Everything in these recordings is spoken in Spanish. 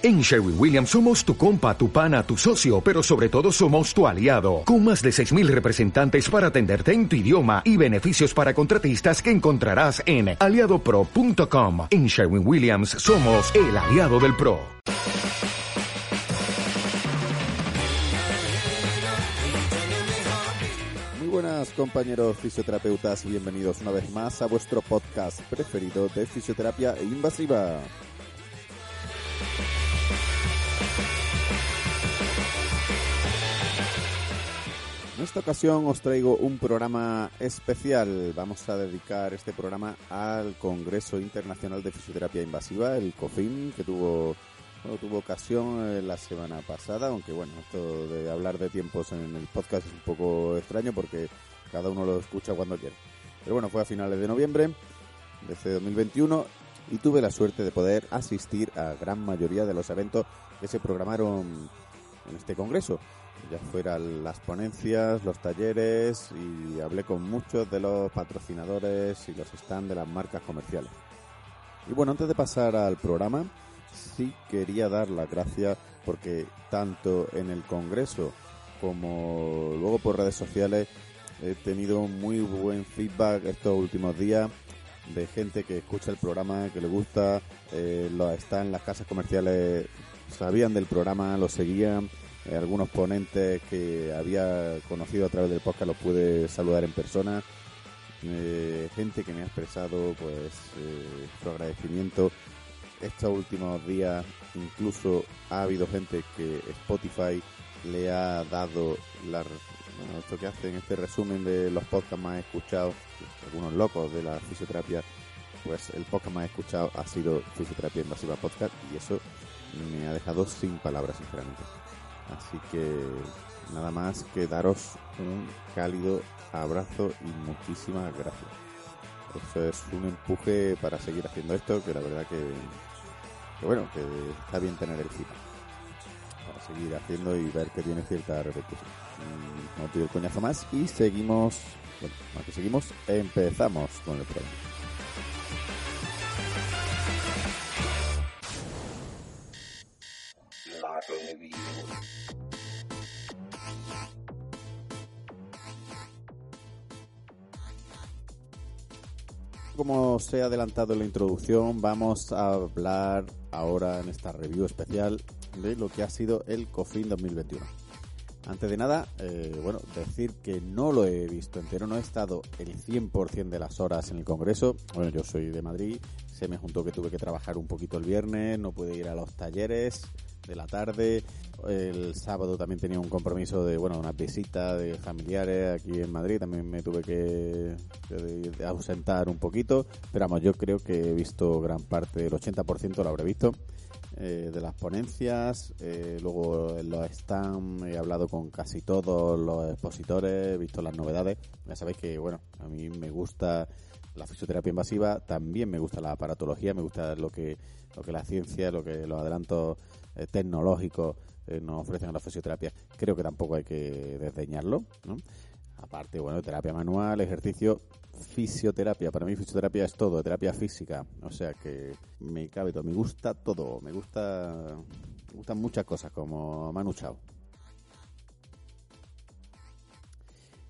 En Sherwin Williams somos tu compa, tu pana, tu socio, pero sobre todo somos tu aliado, con más de 6.000 representantes para atenderte en tu idioma y beneficios para contratistas que encontrarás en aliadopro.com. En Sherwin Williams somos el aliado del PRO. Muy buenas compañeros fisioterapeutas, bienvenidos una vez más a vuestro podcast preferido de fisioterapia invasiva. En esta ocasión os traigo un programa especial. Vamos a dedicar este programa al Congreso Internacional de Fisioterapia Invasiva, el COFIN, que tuvo, tuvo ocasión eh, la semana pasada, aunque bueno, esto de hablar de tiempos en el podcast es un poco extraño porque cada uno lo escucha cuando quiere. Pero bueno, fue a finales de noviembre de este 2021 y tuve la suerte de poder asistir a gran mayoría de los eventos que se programaron en este congreso ya fueran las ponencias, los talleres y hablé con muchos de los patrocinadores y los stands de las marcas comerciales. Y bueno, antes de pasar al programa, sí quería dar las gracias porque tanto en el Congreso como luego por redes sociales he tenido muy buen feedback estos últimos días de gente que escucha el programa, que le gusta, eh, lo, está en las casas comerciales, sabían del programa, lo seguían algunos ponentes que había conocido a través del podcast los pude saludar en persona. Eh, gente que me ha expresado pues eh, su agradecimiento. Estos últimos días incluso ha habido gente que Spotify le ha dado la, esto que hacen, este resumen de los podcasts más escuchados, algunos locos de la fisioterapia, pues el podcast más escuchado ha sido Fisioterapia Invasiva Podcast y eso me ha dejado sin palabras, sinceramente. Así que nada más que daros un cálido abrazo y muchísimas gracias. Eso es un empuje para seguir haciendo esto, que la verdad que, bueno, que está bien tener el feedback. Para seguir haciendo y ver que tiene cierta repercusión. Mm, no pido el coñazo más y seguimos, bueno, que seguimos, empezamos con el programa. Como os he adelantado en la introducción, vamos a hablar ahora en esta review especial de lo que ha sido el COFIN 2021. Antes de nada, eh, bueno, decir que no lo he visto entero, no he estado el 100% de las horas en el Congreso. Bueno, yo soy de Madrid, se me juntó que tuve que trabajar un poquito el viernes, no pude ir a los talleres, de la tarde. El sábado también tenía un compromiso de, bueno, una visita de familiares aquí en Madrid. También me tuve que, ausentar un poquito. Pero vamos, yo creo que he visto gran parte, el 80% lo habré visto. Eh, de las ponencias, eh, luego los stands, he hablado con casi todos los expositores, he visto las novedades. Ya sabéis que, bueno, a mí me gusta la fisioterapia invasiva, también me gusta la aparatología, me gusta lo que, lo que la ciencia, lo que los adelantos eh, tecnológicos eh, nos ofrecen la fisioterapia, creo que tampoco hay que desdeñarlo, ¿no? Aparte, bueno, terapia manual, ejercicio, fisioterapia. Para mí fisioterapia es todo, terapia física. O sea que me cabe todo, me gusta todo, me gusta me gustan muchas cosas como Manu Chao.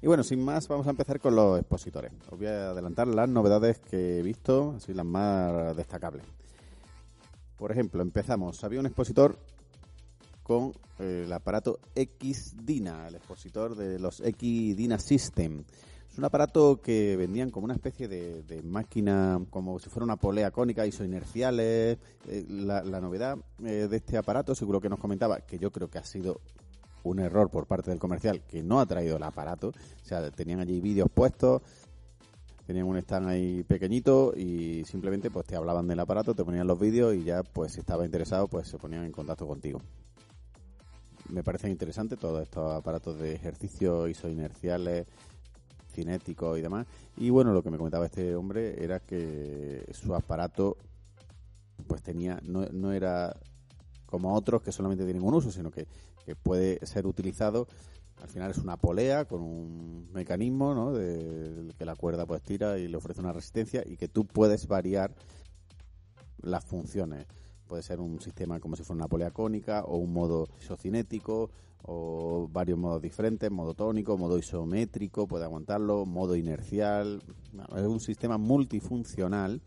Y bueno, sin más, vamos a empezar con los expositores. Os voy a adelantar las novedades que he visto, así las más destacables. Por ejemplo, empezamos. Había un expositor con eh, el aparato XDINA, el expositor de los XDINA System. Es un aparato que vendían como una especie de, máquina, como si fuera una polea cónica, isoinerciales. Eh, la, la, novedad eh, de este aparato, seguro que nos comentaba, que yo creo que ha sido un error por parte del comercial que no ha traído el aparato. O sea, tenían allí vídeos puestos, tenían un stand ahí pequeñito y simplemente pues te hablaban del aparato, te ponían los vídeos y ya pues si estaba interesado pues se ponían en contacto contigo. Me parece interesante todos estos aparatos de ejercicio isoinerciales, cinéticos y demás. Y bueno, lo que me comentaba este hombre era que su aparato pues tenía, no, no era como otros que solamente tienen un uso, sino que, que puede ser utilizado al final es una polea con un mecanismo ¿no? de que la cuerda pues tira y le ofrece una resistencia y que tú puedes variar las funciones puede ser un sistema como si fuera una polea cónica o un modo isocinético o varios modos diferentes, modo tónico, modo isométrico, puede aguantarlo, modo inercial, es un sistema multifuncional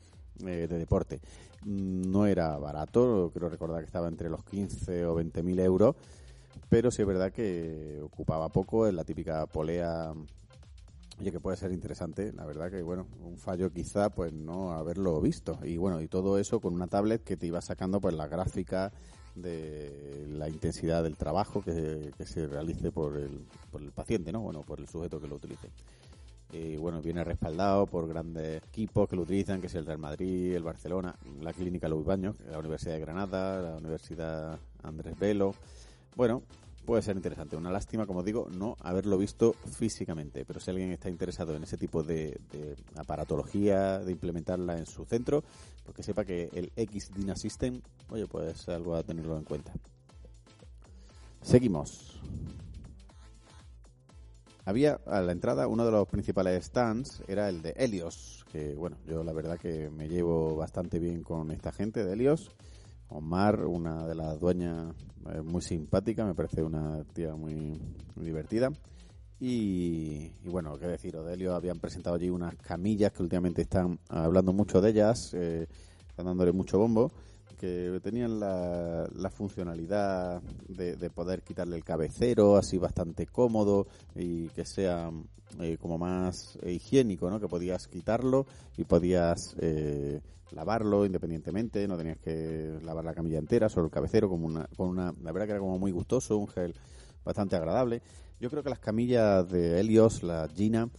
eh, de deporte. No era barato, creo recordar que estaba entre los 15 o 20 mil euros, pero sí es verdad que ocupaba poco, es la típica polea Oye, que puede ser interesante, la verdad que, bueno, un fallo quizá, pues no haberlo visto. Y bueno, y todo eso con una tablet que te iba sacando, pues la gráfica de la intensidad del trabajo que, se realice por el, por el paciente, ¿no? Bueno, por el sujeto que lo utilice. Y bueno, viene respaldado por grandes equipos que lo utilizan, que es el Real Madrid, el Barcelona, la Clínica Luis Baños, la Universidad de Granada, la Universidad Andrés Velo. Bueno, puede ser interesante. Una lástima, como digo, no haberlo visto físicamente. Pero si alguien está interesado en ese tipo de, aparatología, de implementarla en su centro, pues que sepa que el X-Dina System, oye, pues algo a tenerlo en cuenta. Seguimos. Había a la entrada uno de los principales stands, era el de Helios, que bueno, yo la verdad que me llevo bastante bien con esta gente de Helios Omar, una de las dueñas eh, muy simpática, me parece una tía muy, divertida. Y, bueno, qué decir, Odelio habían presentado allí unas camillas que últimamente están hablando mucho de ellas, eh, están dándole mucho bombo, que tenían la, funcionalidad de, poder quitarle el cabecero, así bastante cómodo y que sea eh, como más higiénico, ¿no? Que podías quitarlo y podías lavarlo independientemente, no tenías que lavar la camilla entera, solo el cabecero, como una, con una, la verdad que era como muy gustoso, un gel bastante agradable. Yo creo que las camillas de Helios, la Gina,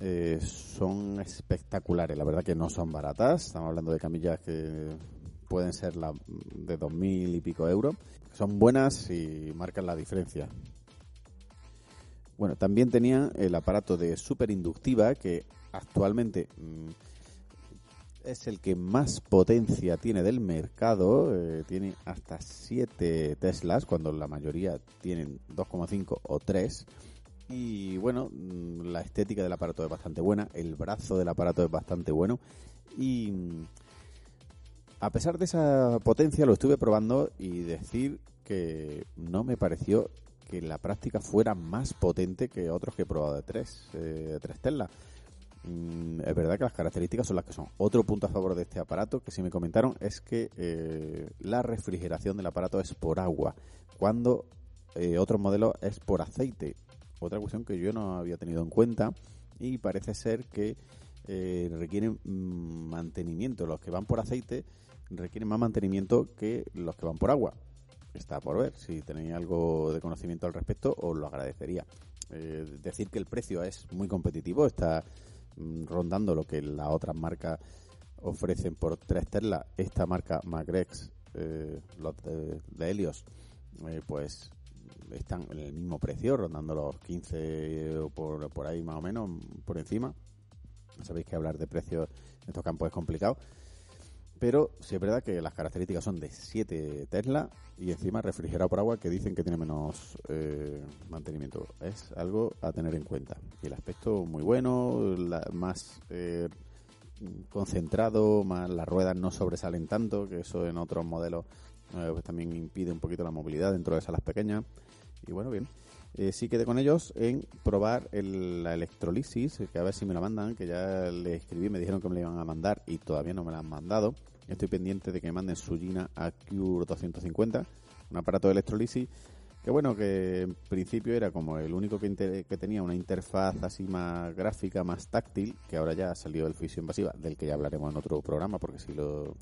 eh, son espectaculares, la verdad que no son baratas, estamos hablando de camillas que pueden ser la, de dos mil y pico euros, son buenas y marcan la diferencia. Bueno, también tenía el aparato de superinductiva que actualmente mm, es el que más potencia tiene del mercado. Eh, tiene hasta 7 Teslas, cuando la mayoría tienen 2,5 o 3. Y bueno, mm, la estética del aparato es bastante buena, el brazo del aparato es bastante bueno. Y mm, a pesar de esa potencia, lo estuve probando y decir que no me pareció que la práctica fuera más potente que otros que he probado de 3, eh, de 3 Tesla. Mm, es verdad que las características son las que son. Otro punto a favor de este aparato que sí me comentaron es que eh, la refrigeración del aparato es por agua, cuando eh, otro modelo es por aceite. Otra cuestión que yo no había tenido en cuenta y parece ser que eh, requieren mantenimiento. Los que van por aceite requieren más mantenimiento que los que van por agua. Está por ver. Si tenéis algo de conocimiento al respecto, os lo agradecería. decir que el precio es muy competitivo, está rondando lo que las otras marcas ofrecen por 3 Tesla. Esta marca Magrex, eh, los de, Helios, eh, pues están en el mismo precio, rondando los 15 o por, por ahí más o menos, por encima. Sabéis que hablar de precios en estos campos es complicado. Pero sí es verdad que las características son de 7 Tesla y encima refrigerado por agua que dicen que tiene menos eh, mantenimiento. Es algo a tener en cuenta. Y el aspecto muy bueno, más eh, concentrado, más las ruedas no sobresalen tanto, que eso en otros modelos eh, pues también impide un poquito la movilidad dentro de salas pequeñas. Y bueno, bien. Sí quedé con ellos en probar la electrolisis, que a ver si me la mandan, que ya le escribí, me dijeron que me la iban a mandar y todavía no me la han mandado. Estoy pendiente de que manden su Gina Acure 250, un aparato de electrolisis que bueno, que en principio era como el único que, tenía una interfaz así más gráfica, más táctil, que ahora ya ha salido el fisio invasiva, del que ya hablaremos en otro programa, porque si lo,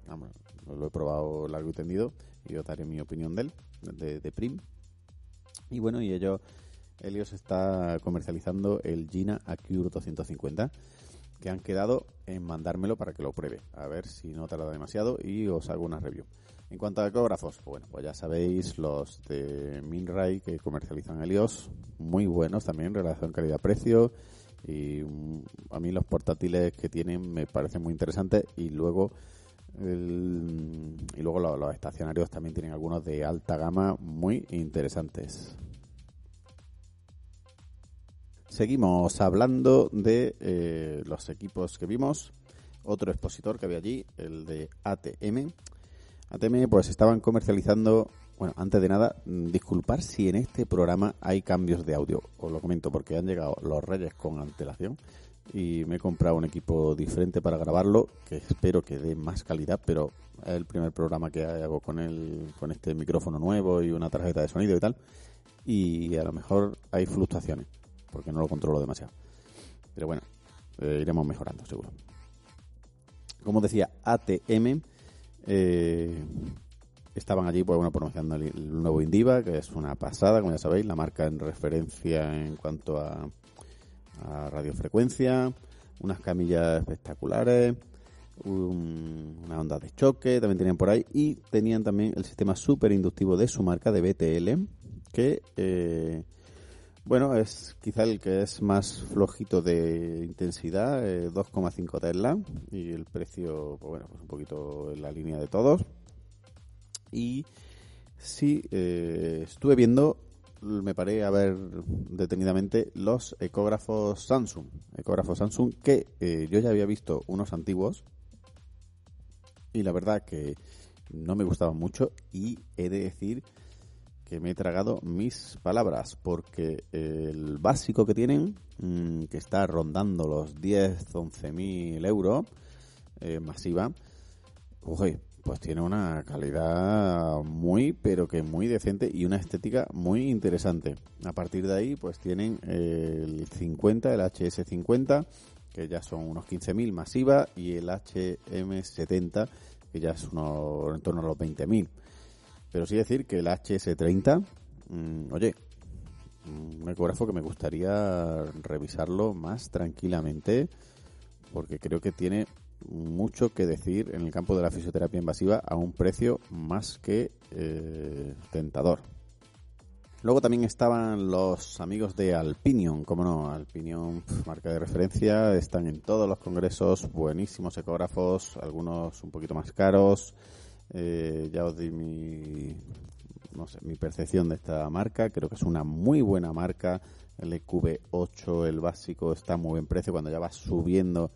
lo he probado largo y tendido y yo daré mi opinión de él, de, de Prim. Y bueno, y ellos, Helios está comercializando el Gina Acure 250 que han quedado en mandármelo para que lo pruebe. A ver si no tarda demasiado y os hago una review. En cuanto a ecógrafos, bueno, pues ya sabéis, los de Minray que comercializan Helios, muy buenos también, relación calidad-precio. Y mm, a mí los portátiles que tienen me parecen muy interesantes. Y luego, y luego los estacionarios también tienen algunos de alta gama muy interesantes. Seguimos hablando de eh, los equipos que vimos. Otro expositor que había allí, el de ATM. ATM pues estaban comercializando, bueno, antes de nada, mm, disculpar si en este programa hay cambios de audio. Os lo comento porque han llegado los reyes con antelación y me he comprado un equipo diferente para grabarlo que espero que dé más calidad, pero es el primer programa que hago con el, con este micrófono nuevo y una tarjeta de sonido y tal. Y a lo mejor hay fluctuaciones porque no lo controlo demasiado. Pero bueno, eh, iremos mejorando seguro. Como decía, ATM eh, estaban allí pues, bueno, promocionando el, nuevo Indiva, que es una pasada, como ya sabéis, la marca en referencia en cuanto a, radiofrecuencia, unas camillas espectaculares, una onda de choque, también tenían por ahí, y tenían también el sistema super inductivo de su marca de BTL, que eh, bueno, es quizá el que es más flojito de intensidad, 2,5 eh, Tesla y el precio, pues bueno, pues un poquito en la línea de todos. Y sí, eh, estuve viendo, me paré a ver detenidamente los ecógrafos Samsung. Ecógrafos Samsung que eh, yo ya había visto unos antiguos y la verdad que no me gustaban mucho y he de decir que me he tragado mis palabras, porque el básico que tienen, mm, que está rondando los 10, 11 mil euros, eh, masiva, pues tiene una calidad muy, pero que muy decente y una estética muy interesante. A partir de ahí, pues tienen el 50, el HS50, que ya son unos 15.000 masiva, y el HM70, que ya es uno, en torno a los 20.000. Pero sí decir que el HS30, mm, oye, un ecógrafo que me gustaría revisarlo más tranquilamente porque creo que tiene mucho que decir en el campo de la fisioterapia invasiva a un precio más que eh, tentador. Luego también estaban los amigos de Alpinion, como no, Alpinion, marca de referencia, están en todos los congresos, buenísimos ecógrafos, algunos un poquito más caros, eh, ya os di mi, no sé, mi percepción de esta marca. Creo que es una muy buena marca. El EQB8, el básico, está muy buen precio. Cuando ya va subiendo,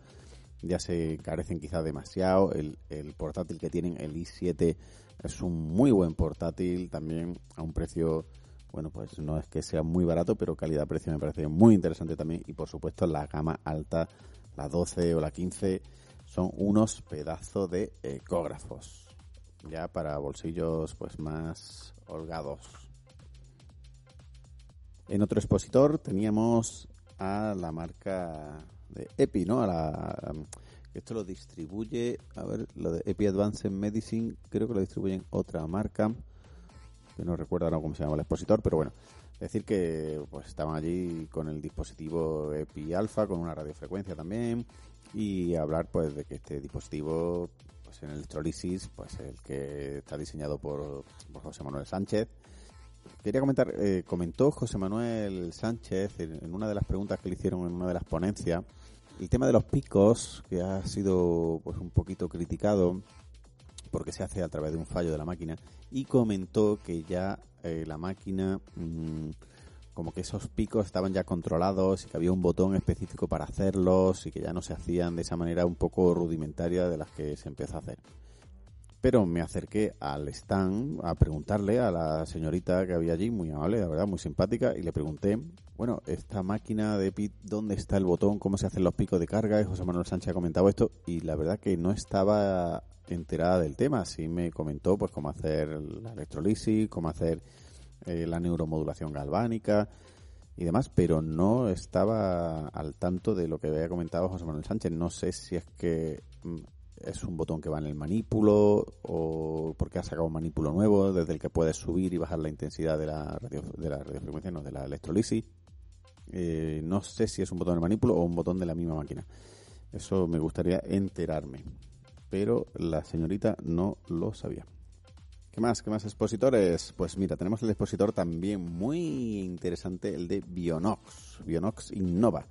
ya se carecen quizás demasiado. El, el portátil que tienen, el i7, es un muy buen portátil. También a un precio, bueno, pues no es que sea muy barato, pero calidad-precio me parece muy interesante también. Y por supuesto, la gama alta, la 12 o la 15, son unos pedazos de ecógrafos ya para bolsillos pues más holgados. En otro expositor teníamos a la marca de EPI, ¿no? A la, esto lo distribuye, a ver, lo de EPI Advanced Medicine, creo que lo distribuyen otra marca, que no recuerdo ahora cómo se llama el expositor, pero bueno, decir que pues estaban allí con el dispositivo EPI Alpha, con una radiofrecuencia también, y hablar pues de que este dispositivo pues en electrolisis, pues el que está diseñado por, José Manuel Sánchez. Quería comentar, eh, comentó José Manuel Sánchez en, una de las preguntas que le hicieron en una de las ponencias, el tema de los picos, que ha sido pues un poquito criticado porque se hace a través de un fallo de la máquina, y comentó que ya eh, la máquina... Mm, como que esos picos estaban ya controlados y que había un botón específico para hacerlos y que ya no se hacían de esa manera un poco rudimentaria de las que se empezó a hacer. Pero me acerqué al stand a preguntarle a la señorita que había allí, muy amable, la verdad, muy simpática, y le pregunté, bueno, esta máquina de PIT, ¿dónde está el botón? ¿Cómo se hacen los picos de carga? Y José Manuel Sánchez ha comentado esto y la verdad que no estaba enterada del tema. Sí me comentó pues cómo hacer la electrolisis, cómo hacer eh, la neuromodulación galvánica y demás, pero no estaba al tanto de lo que había comentado José Manuel Sánchez. No sé si es que mm, es un botón que va en el manípulo o porque ha sacado un manípulo nuevo desde el que puedes subir y bajar la intensidad de la, de la radiofrecuencia, no, de la electrolisis. Eh, no sé si es un botón del manípulo o un botón de la misma máquina. Eso me gustaría enterarme. Pero la señorita no lo sabía. ¿Qué más? ¿Qué más expositores? Pues mira, tenemos el expositor también muy interesante, el de Bionox, Bionox Innova.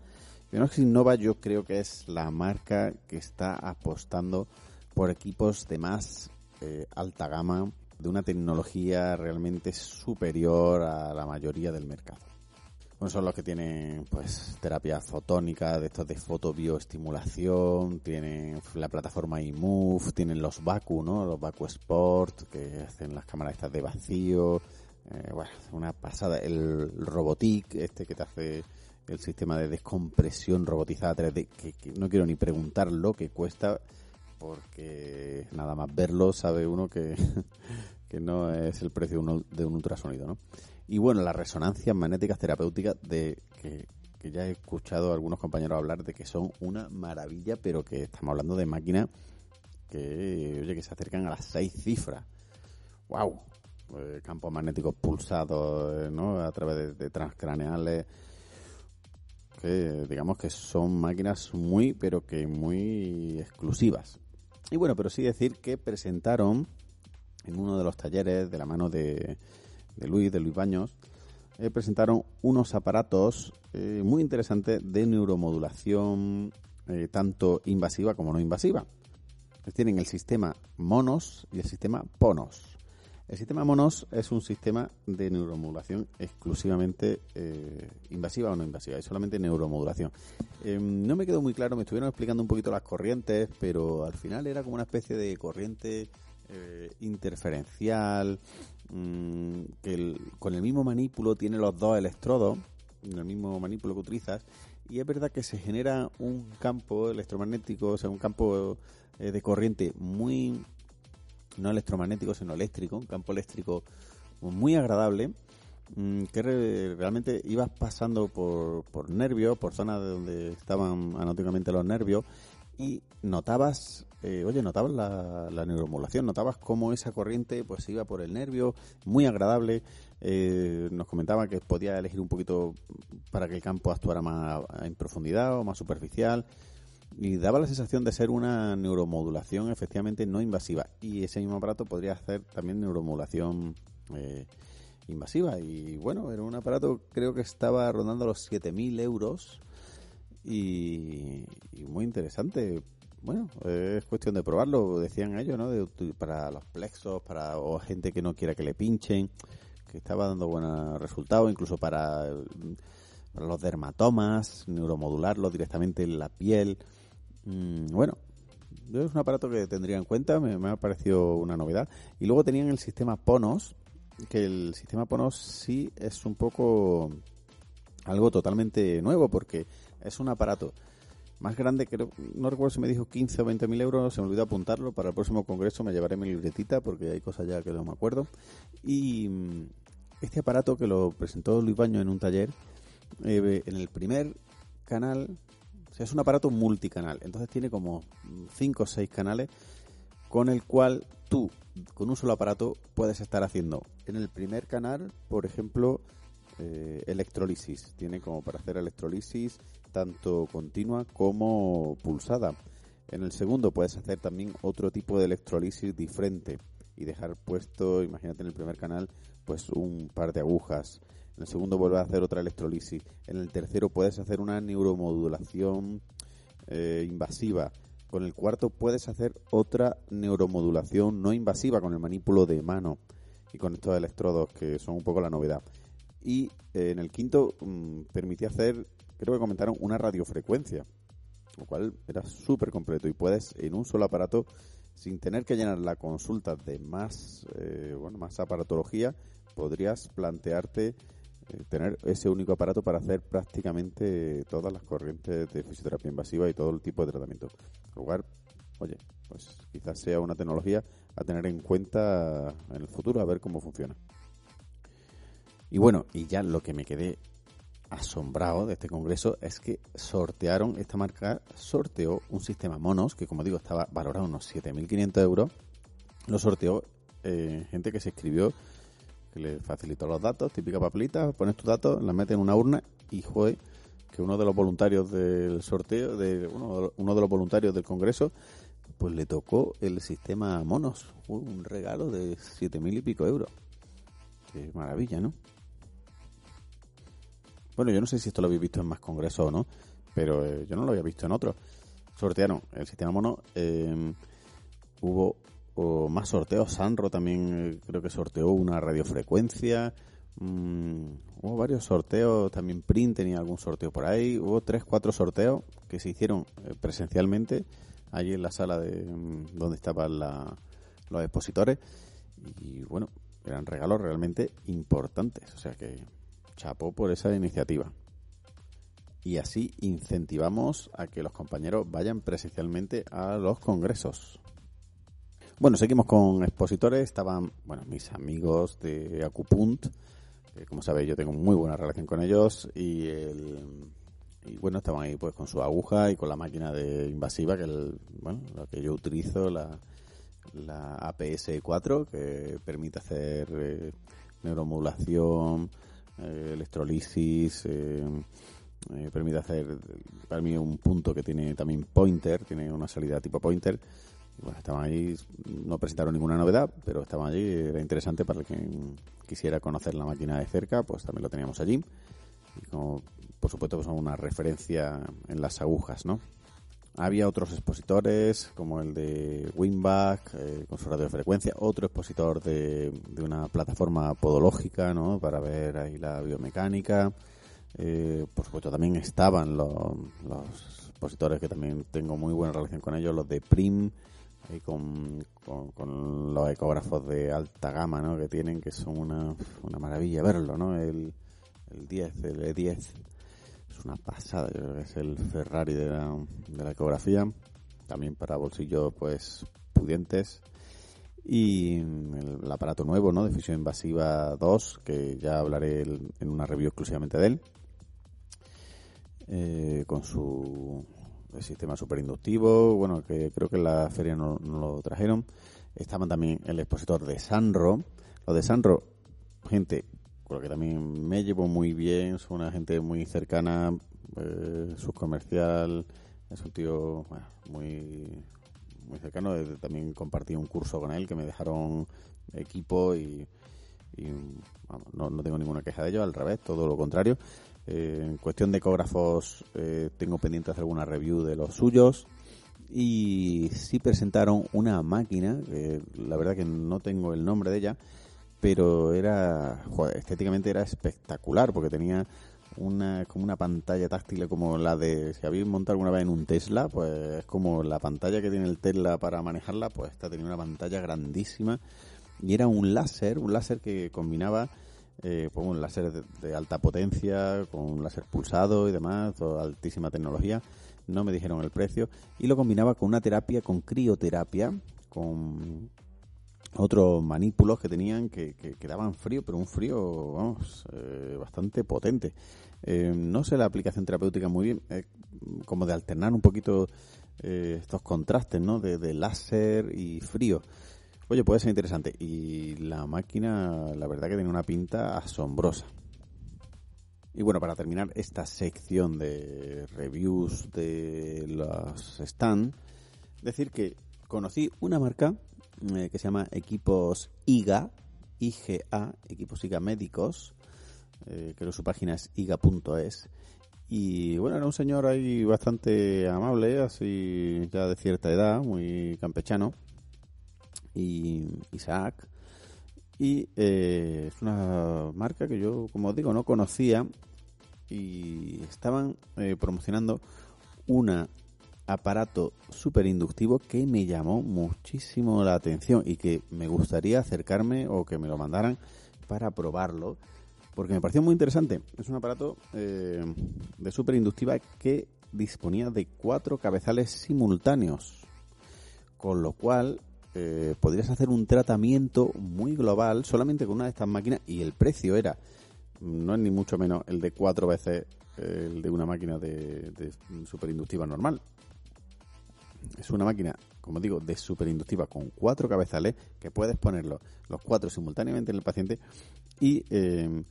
Bionox Innova yo creo que es la marca que está apostando por equipos de más eh, alta gama, de una tecnología realmente superior a la mayoría del mercado. Son los que tienen pues terapia fotónica, de estos de fotobioestimulación, tienen la plataforma iMove, tienen los Baku. Los Baku Sport, que hacen las cámaras estas de vacío. Eh, bueno, una pasada. El Robotic, este que te hace el sistema de descompresión robotizada 3D, que, no quiero ni preguntar lo que cuesta, porque nada más verlo sabe uno que, que no es el precio de un ultrasonido, ¿no? Y bueno, las resonancias magnéticas terapéuticas de que, ya he escuchado a algunos compañeros hablar de que son una maravilla, pero que estamos hablando de máquinas que, oye, que se acercan a las seis cifras. ¡Wow! Eh, campos magnéticos pulsados, ¿no? A través de, transcraneales. Que digamos que son máquinas muy, pero que muy exclusivas. Y bueno, pero sí decir que presentaron en uno de los talleres de la mano de de Luis, de Luis Baños, eh, presentaron unos aparatos eh, muy interesantes de neuromodulación, eh, tanto invasiva como no invasiva. Tienen el sistema Monos y el sistema Ponos. El sistema Monos es un sistema de neuromodulación exclusivamente invasiva o no invasiva, es solamente neuromodulación. no me quedó muy claro, me estuvieron explicando un poquito las corrientes, pero al final era como una especie de corriente interferencial, Mm, que con el mismo manípulo tiene los dos electrodos, el mismo manípulo que utilizas, y es verdad que se genera un campo electromagnético, o sea, un campo eh, de corriente muy, no electromagnético, sino eléctrico, un campo eléctrico muy agradable, mm, que realmente ibas pasando por, por nervios, por zonas de donde estaban anatómicamente los nervios, y notabas, eh, oye, notabas la, neuromodulación, notabas cómo esa corriente pues iba por el nervio, muy agradable. Eh, nos comentaba que podía elegir un poquito para que el campo actuara más en profundidad o más superficial. Y daba la sensación de ser una neuromodulación efectivamente no invasiva. Y ese mismo aparato podría hacer también neuromodulación eh, invasiva. Y bueno, era un aparato, creo que estaba rondando los 7.000 euros y, muy interesante. Bueno, es cuestión de probarlo, decían ellos, ¿no? para los plexos, para o gente que no quiera que le pinchen, que estaba dando buenos resultados, incluso para, los dermatomas, neuromodularlo directamente en la piel. Mm, bueno, es un aparato que tendría en cuenta, me, me ha parecido una novedad. Y luego tenían el sistema Ponos, que el sistema Ponos sí es un poco algo totalmente nuevo, porque es un aparato más grande, creo, no recuerdo si me dijo 15 o 20 mil euros, se me olvidó apuntarlo. Para el próximo congreso me llevaré mi libretita porque hay cosas ya que no me acuerdo. Y mm, este aparato que lo presentó Luis Baño en un taller, eh, en el primer canal, o sea, es un aparato multicanal, entonces tiene como 5 o 6 canales con el cual tú, con un solo aparato, puedes estar haciendo en el primer canal, por ejemplo, eh, electrolisis. Tiene como para hacer electrolisis tanto continua como pulsada. En el segundo puedes hacer también otro tipo de electrolisis diferente y dejar puesto, imagínate en el primer canal, pues un par de agujas. En el segundo vuelves a hacer otra electrolisis. En el tercero puedes hacer una neuromodulación eh, invasiva. Con el cuarto puedes hacer otra neuromodulación no invasiva con el manípulo de mano y con estos electrodos que son un poco la novedad. Y eh, en el quinto mm, permitía hacer creo que comentaron una radiofrecuencia, lo cual era súper completo y puedes en un solo aparato, sin tener que llenar la consulta de más, eh, bueno, más aparatología, podrías plantearte eh, tener ese único aparato para hacer prácticamente todas las corrientes de fisioterapia invasiva y todo el tipo de tratamiento. lugar, oye, pues quizás sea una tecnología a tener en cuenta en el futuro, a ver cómo funciona. Y bueno, y ya lo que me quedé asombrado de este congreso es que sortearon, esta marca sorteó un sistema monos que como digo estaba valorado unos 7.500 euros. Lo sorteó eh, gente que se escribió, que le facilitó los datos, típica papelita, pones tus datos, la metes en una urna y fue que uno de los voluntarios del sorteo, de uno, uno de los voluntarios del congreso, pues le tocó el sistema monos, un regalo de 7.000 y pico euros. Qué maravilla, ¿no? Bueno, yo no sé si esto lo habéis visto en más congresos o no, pero eh, yo no lo había visto en otros. Sortearon el sistema mono. Em, hubo más sorteos. Sanro también eh, creo que sorteó una radiofrecuencia. Mm, hubo varios sorteos, también Print tenía algún sorteo por ahí. Hubo tres, cuatro sorteos que se hicieron eh, presencialmente allí en la sala de mm, donde estaban los expositores. Y bueno, eran regalos realmente importantes. O sea que chapó por esa iniciativa. Y así incentivamos a que los compañeros vayan presencialmente a los congresos. Bueno, seguimos con expositores. Estaban, bueno, mis amigos de Acupunt. como sabéis, yo tengo muy buena relación con ellos. Y, y bueno, estaban ahí pues con su aguja y con la máquina de invasiva, que el, bueno, la que yo utilizo, la, la APS-4, que permite hacer eh, neuromodulación, eh, electrolisis, eh, permite hacer para mí un punto que tiene también pointer, tiene una salida tipo pointer bueno, estaban ahí, no presentaron ninguna novedad, pero estaban allí, era interesante para quien quisiera conocer la máquina de cerca, pues también lo teníamos allí. Y como, por supuesto, pues una referencia en las agujas, ¿no? Había otros expositores, como el de Winback, eh, con su radiofrecuencia, otro expositor de, de, una plataforma podológica, ¿no? Para ver ahí la biomecánica. Eh, por supuesto, también estaban los, los expositores que también tengo muy buena relación con ellos, los de Prim, y con, con, los ecógrafos de alta gama ¿no? que tienen, que son una, una maravilla verlo, ¿no? El, el 10, el E10, una pasada, yo creo que es el Ferrari de la, de la ecografía, también para bolsillos pues pudientes. Y el, aparato nuevo, ¿no? De fisión invasiva 2, que ya hablaré en una review exclusivamente de él. Eh, con su sistema superinductivo, bueno, que creo que en la feria no, lo trajeron. Estaban también el expositor de Sanro. Lo de Sanro, gente con lo que también me llevo muy bien, son una gente muy cercana, eh, subcomercial, es un tío muy muy cercano. También compartí un curso con él que me dejaron equipo y, no, no tengo ninguna queja de ello, al revés, todo lo contrario. Eh, en cuestión de ecógrafos, eh, tengo pendiente hacer alguna review de los suyos. Y sí presentaron una máquina, la verdad que no tengo el nombre de ella, pero era, estéticamente era espectacular, porque tenía una, como una pantalla táctil como la de, si habéis montado alguna vez en un Tesla, pues es como la pantalla que tiene el Tesla para manejarla, pues esta tenía una pantalla grandísima y era un láser, un láser que combinaba eh, pues un láser de, alta potencia, con un láser pulsado y demás, altísima tecnología. No me dijeron el precio. Y lo combinaba con una terapia, con crioterapia, con otros manípulos que tenían que, que, daban frío, pero un frío, vamos, eh, bastante potente. Eh, no sé la aplicación terapéutica muy bien, como de alternar un poquito estos contrastes, ¿no? de láser y frío. Oye, puede ser interesante. Y la máquina, la verdad que tiene una pinta asombrosa. Y bueno, para terminar esta sección de reviews de los stand, decir que conocí una marca eh, que se llama Equipos IGA, IGA, Equipos IGA Médicos, eh, que su página es iga.es. Y bueno, era un señor ahí bastante amable, así ya de cierta edad, muy campechano y Isaac. Y eh, es una marca que yo, como digo, no conocía y estaban promocionando un aparato super inductivo que me llamó muchísimo la atención y que me gustaría acercarme o que me lo mandaran para probarlo porque me pareció muy interesante. Es un aparato eh, de super inductiva que disponía de cuatro cabezales simultáneos, con lo cual eh, podrías hacer un tratamiento muy global solamente con una de estas máquinas y el precio era, no es ni mucho menos el de cuatro veces el de una máquina de, superinductiva normal. Es una máquina, como digo, de superinductiva con cuatro cabezales que puedes ponerlos los cuatro simultáneamente en el paciente y eh,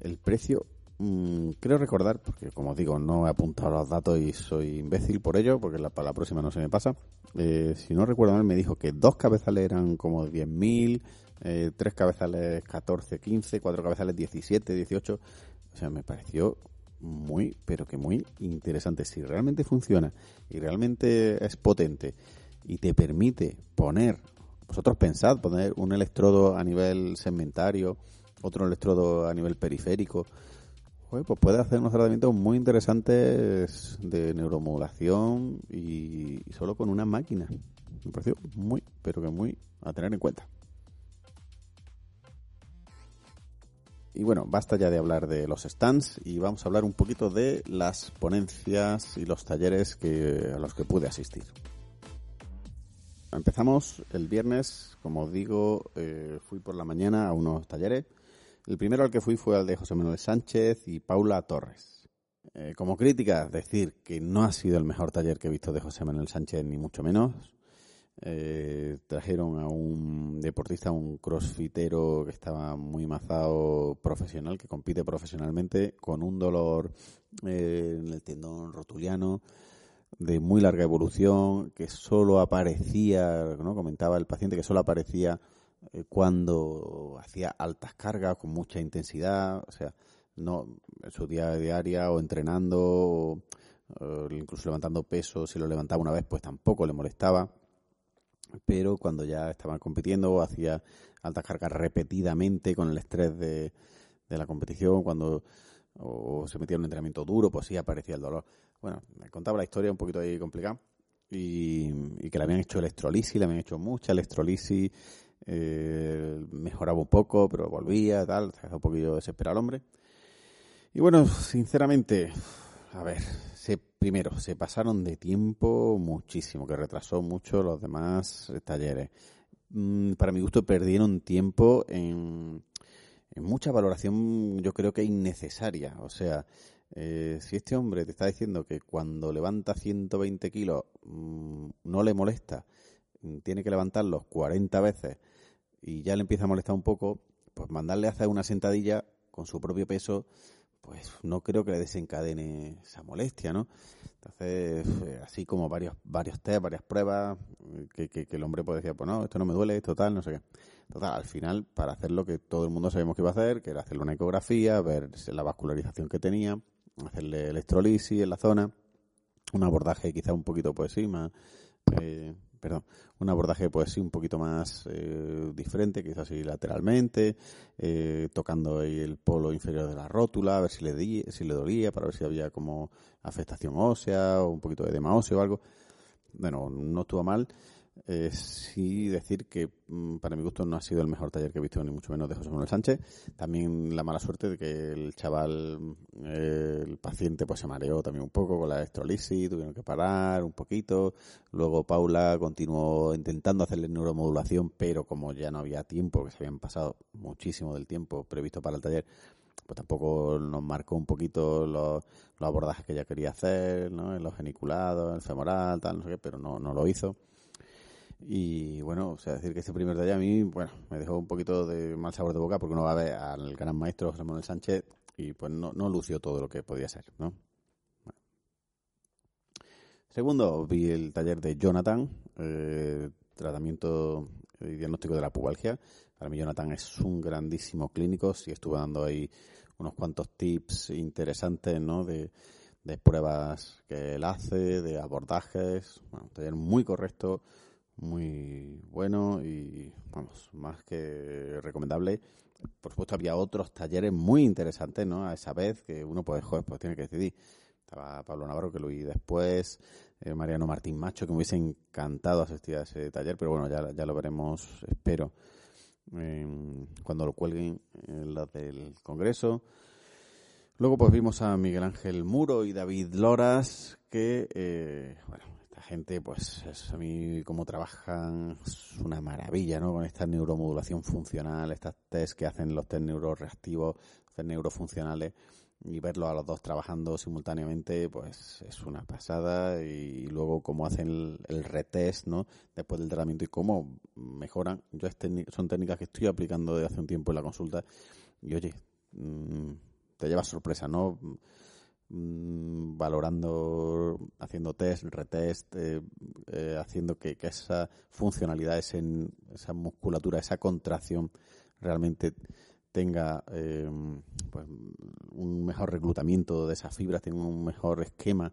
el precio Mm, creo recordar, porque como digo, no he apuntado los datos y soy imbécil por ello, porque la, para la próxima no se me pasa. Eh, si no recuerdo mal, me dijo que dos cabezales eran como 10.000, eh, tres cabezales 14, 15, cuatro cabezales 17, 18. O sea, me pareció muy, pero que muy interesante. Si realmente funciona y realmente es potente y te permite poner, vosotros pensad, poner un electrodo a nivel segmentario otro electrodo a nivel periférico, pues puede hacer unos tratamientos muy interesantes de neuromodulación y, solo con una máquina. Me pareció muy, pero que muy a tener en cuenta. Y bueno, basta ya de hablar de los stands y vamos a hablar un poquito de las ponencias y los talleres que, a los que pude asistir. Empezamos el viernes, como digo, eh, fui por la mañana a unos talleres el primero al que fui fue al de José Manuel Sánchez y Paula Torres. Eh, como crítica, decir que no ha sido el mejor taller que he visto de José Manuel Sánchez, ni mucho menos. Eh, trajeron a un deportista, un crossfitero que estaba muy mazado profesional, que compite profesionalmente, con un dolor eh, en el tendón rotuliano de muy larga evolución, que solo aparecía, ¿no? comentaba el paciente, que solo aparecía eh, cuando hacía altas cargas con mucha intensidad, o sea, no en su día diaria o entrenando, o, incluso levantando peso, si lo levantaba una vez, pues tampoco le molestaba. Pero cuando ya estaba compitiendo, hacía altas cargas repetidamente con el estrés de, la competición, cuando o se metía en un entrenamiento duro, pues sí aparecía el dolor. Bueno, me contaba la historia un poquito ahí complicada y, y que le habían hecho electrolisis, le habían hecho mucha electrolisis eh, mejoraba un poco, pero volvía, tal, un poquillo desesperado el hombre. Y bueno, sinceramente, a ver, primero, se pasaron de tiempo muchísimo, que retrasó mucho los demás talleres. Mm, para mi gusto, perdieron tiempo en, mucha valoración, yo creo que innecesaria. O sea, eh, si este hombre te está diciendo que cuando levanta 120 kilos mm, no le molesta, mm, tiene que levantarlos 40 veces y ya le empieza a molestar un poco, pues mandarle a hacer una sentadilla con su propio peso, pues no creo que le desencadene esa molestia, ¿no? Entonces, eh, así como varios, varios test, varias pruebas, que, que, el hombre puede decir, pues no, esto no me duele, esto tal, no sé qué. Total, al final, para hacer lo que todo el mundo sabemos que iba a hacer, que era hacerle una ecografía, ver la vascularización que tenía, hacerle electrolisis en la zona, un abordaje quizá un poquito pues sí, más, eh, perdón, un abordaje pues sí un poquito más eh, diferente, quizás así lateralmente, eh, tocando el polo inferior de la rótula, a ver si le, di, si le dolía, para ver si había como afectación ósea o un poquito de edema óseo o algo. Bueno, no estuvo mal. Eh, sí decir que mm, para mi gusto no ha sido el mejor taller que he visto, ni mucho menos de José Manuel Sánchez. También la mala suerte de que el chaval, eh, el paciente, pues se mareó también un poco con la electrolisis, tuvieron que parar un poquito. Luego Paula continuó intentando hacerle neuromodulación, pero como ya no había tiempo, que se habían pasado muchísimo del tiempo previsto para el taller, pues tampoco nos marcó un poquito los, abordajes que ella quería hacer, ¿no? En los geniculados, el femoral, tal, no sé qué, pero no, no lo hizo. Y bueno, o sea, decir que ese primer día a mí, bueno, me dejó un poquito de mal sabor de boca porque uno va a ver al gran maestro José Manuel Sánchez y pues no, no lució todo lo que podía ser, ¿no? Segundo, vi el taller de Jonathan, eh, tratamiento y diagnóstico de la pubalgia. Para mí Jonathan es un grandísimo clínico, sí estuve dando ahí unos cuantos tips interesantes, ¿no? De, de pruebas que él hace, de abordajes, bueno, un taller muy correcto, muy bueno y, vamos, más que recomendable. Por supuesto, había otros talleres muy interesantes, ¿no? A esa vez que uno, puede joder, pues tiene que decidir. Estaba Pablo Navarro, que lo vi después, eh, Mariano Martín Macho, que me hubiese encantado asistir a ese taller, pero bueno, ya, ya lo veremos, espero, cuando lo cuelguen en la del Congreso. Luego pues vimos a Miguel Ángel Muro y David Loras, que, eh, bueno, gente, pues es, a mí cómo trabajan es una maravilla, ¿no? Con esta neuromodulación funcional, estas test que hacen los test neuroreactivos, test neurofuncionales, y verlos a los dos trabajando simultáneamente, pues es una pasada. Y luego cómo hacen el, retest, ¿no? Después del tratamiento y cómo mejoran. Yo son técnicas que estoy aplicando desde hace un tiempo en la consulta. Y oye, mm, te llevas sorpresa, ¿no? Mm, valorando, haciendo test, retest, eh, eh, haciendo que, esa funcionalidad, esa musculatura, esa contracción realmente tenga eh, pues, un mejor reclutamiento de esas fibras, tenga un mejor esquema.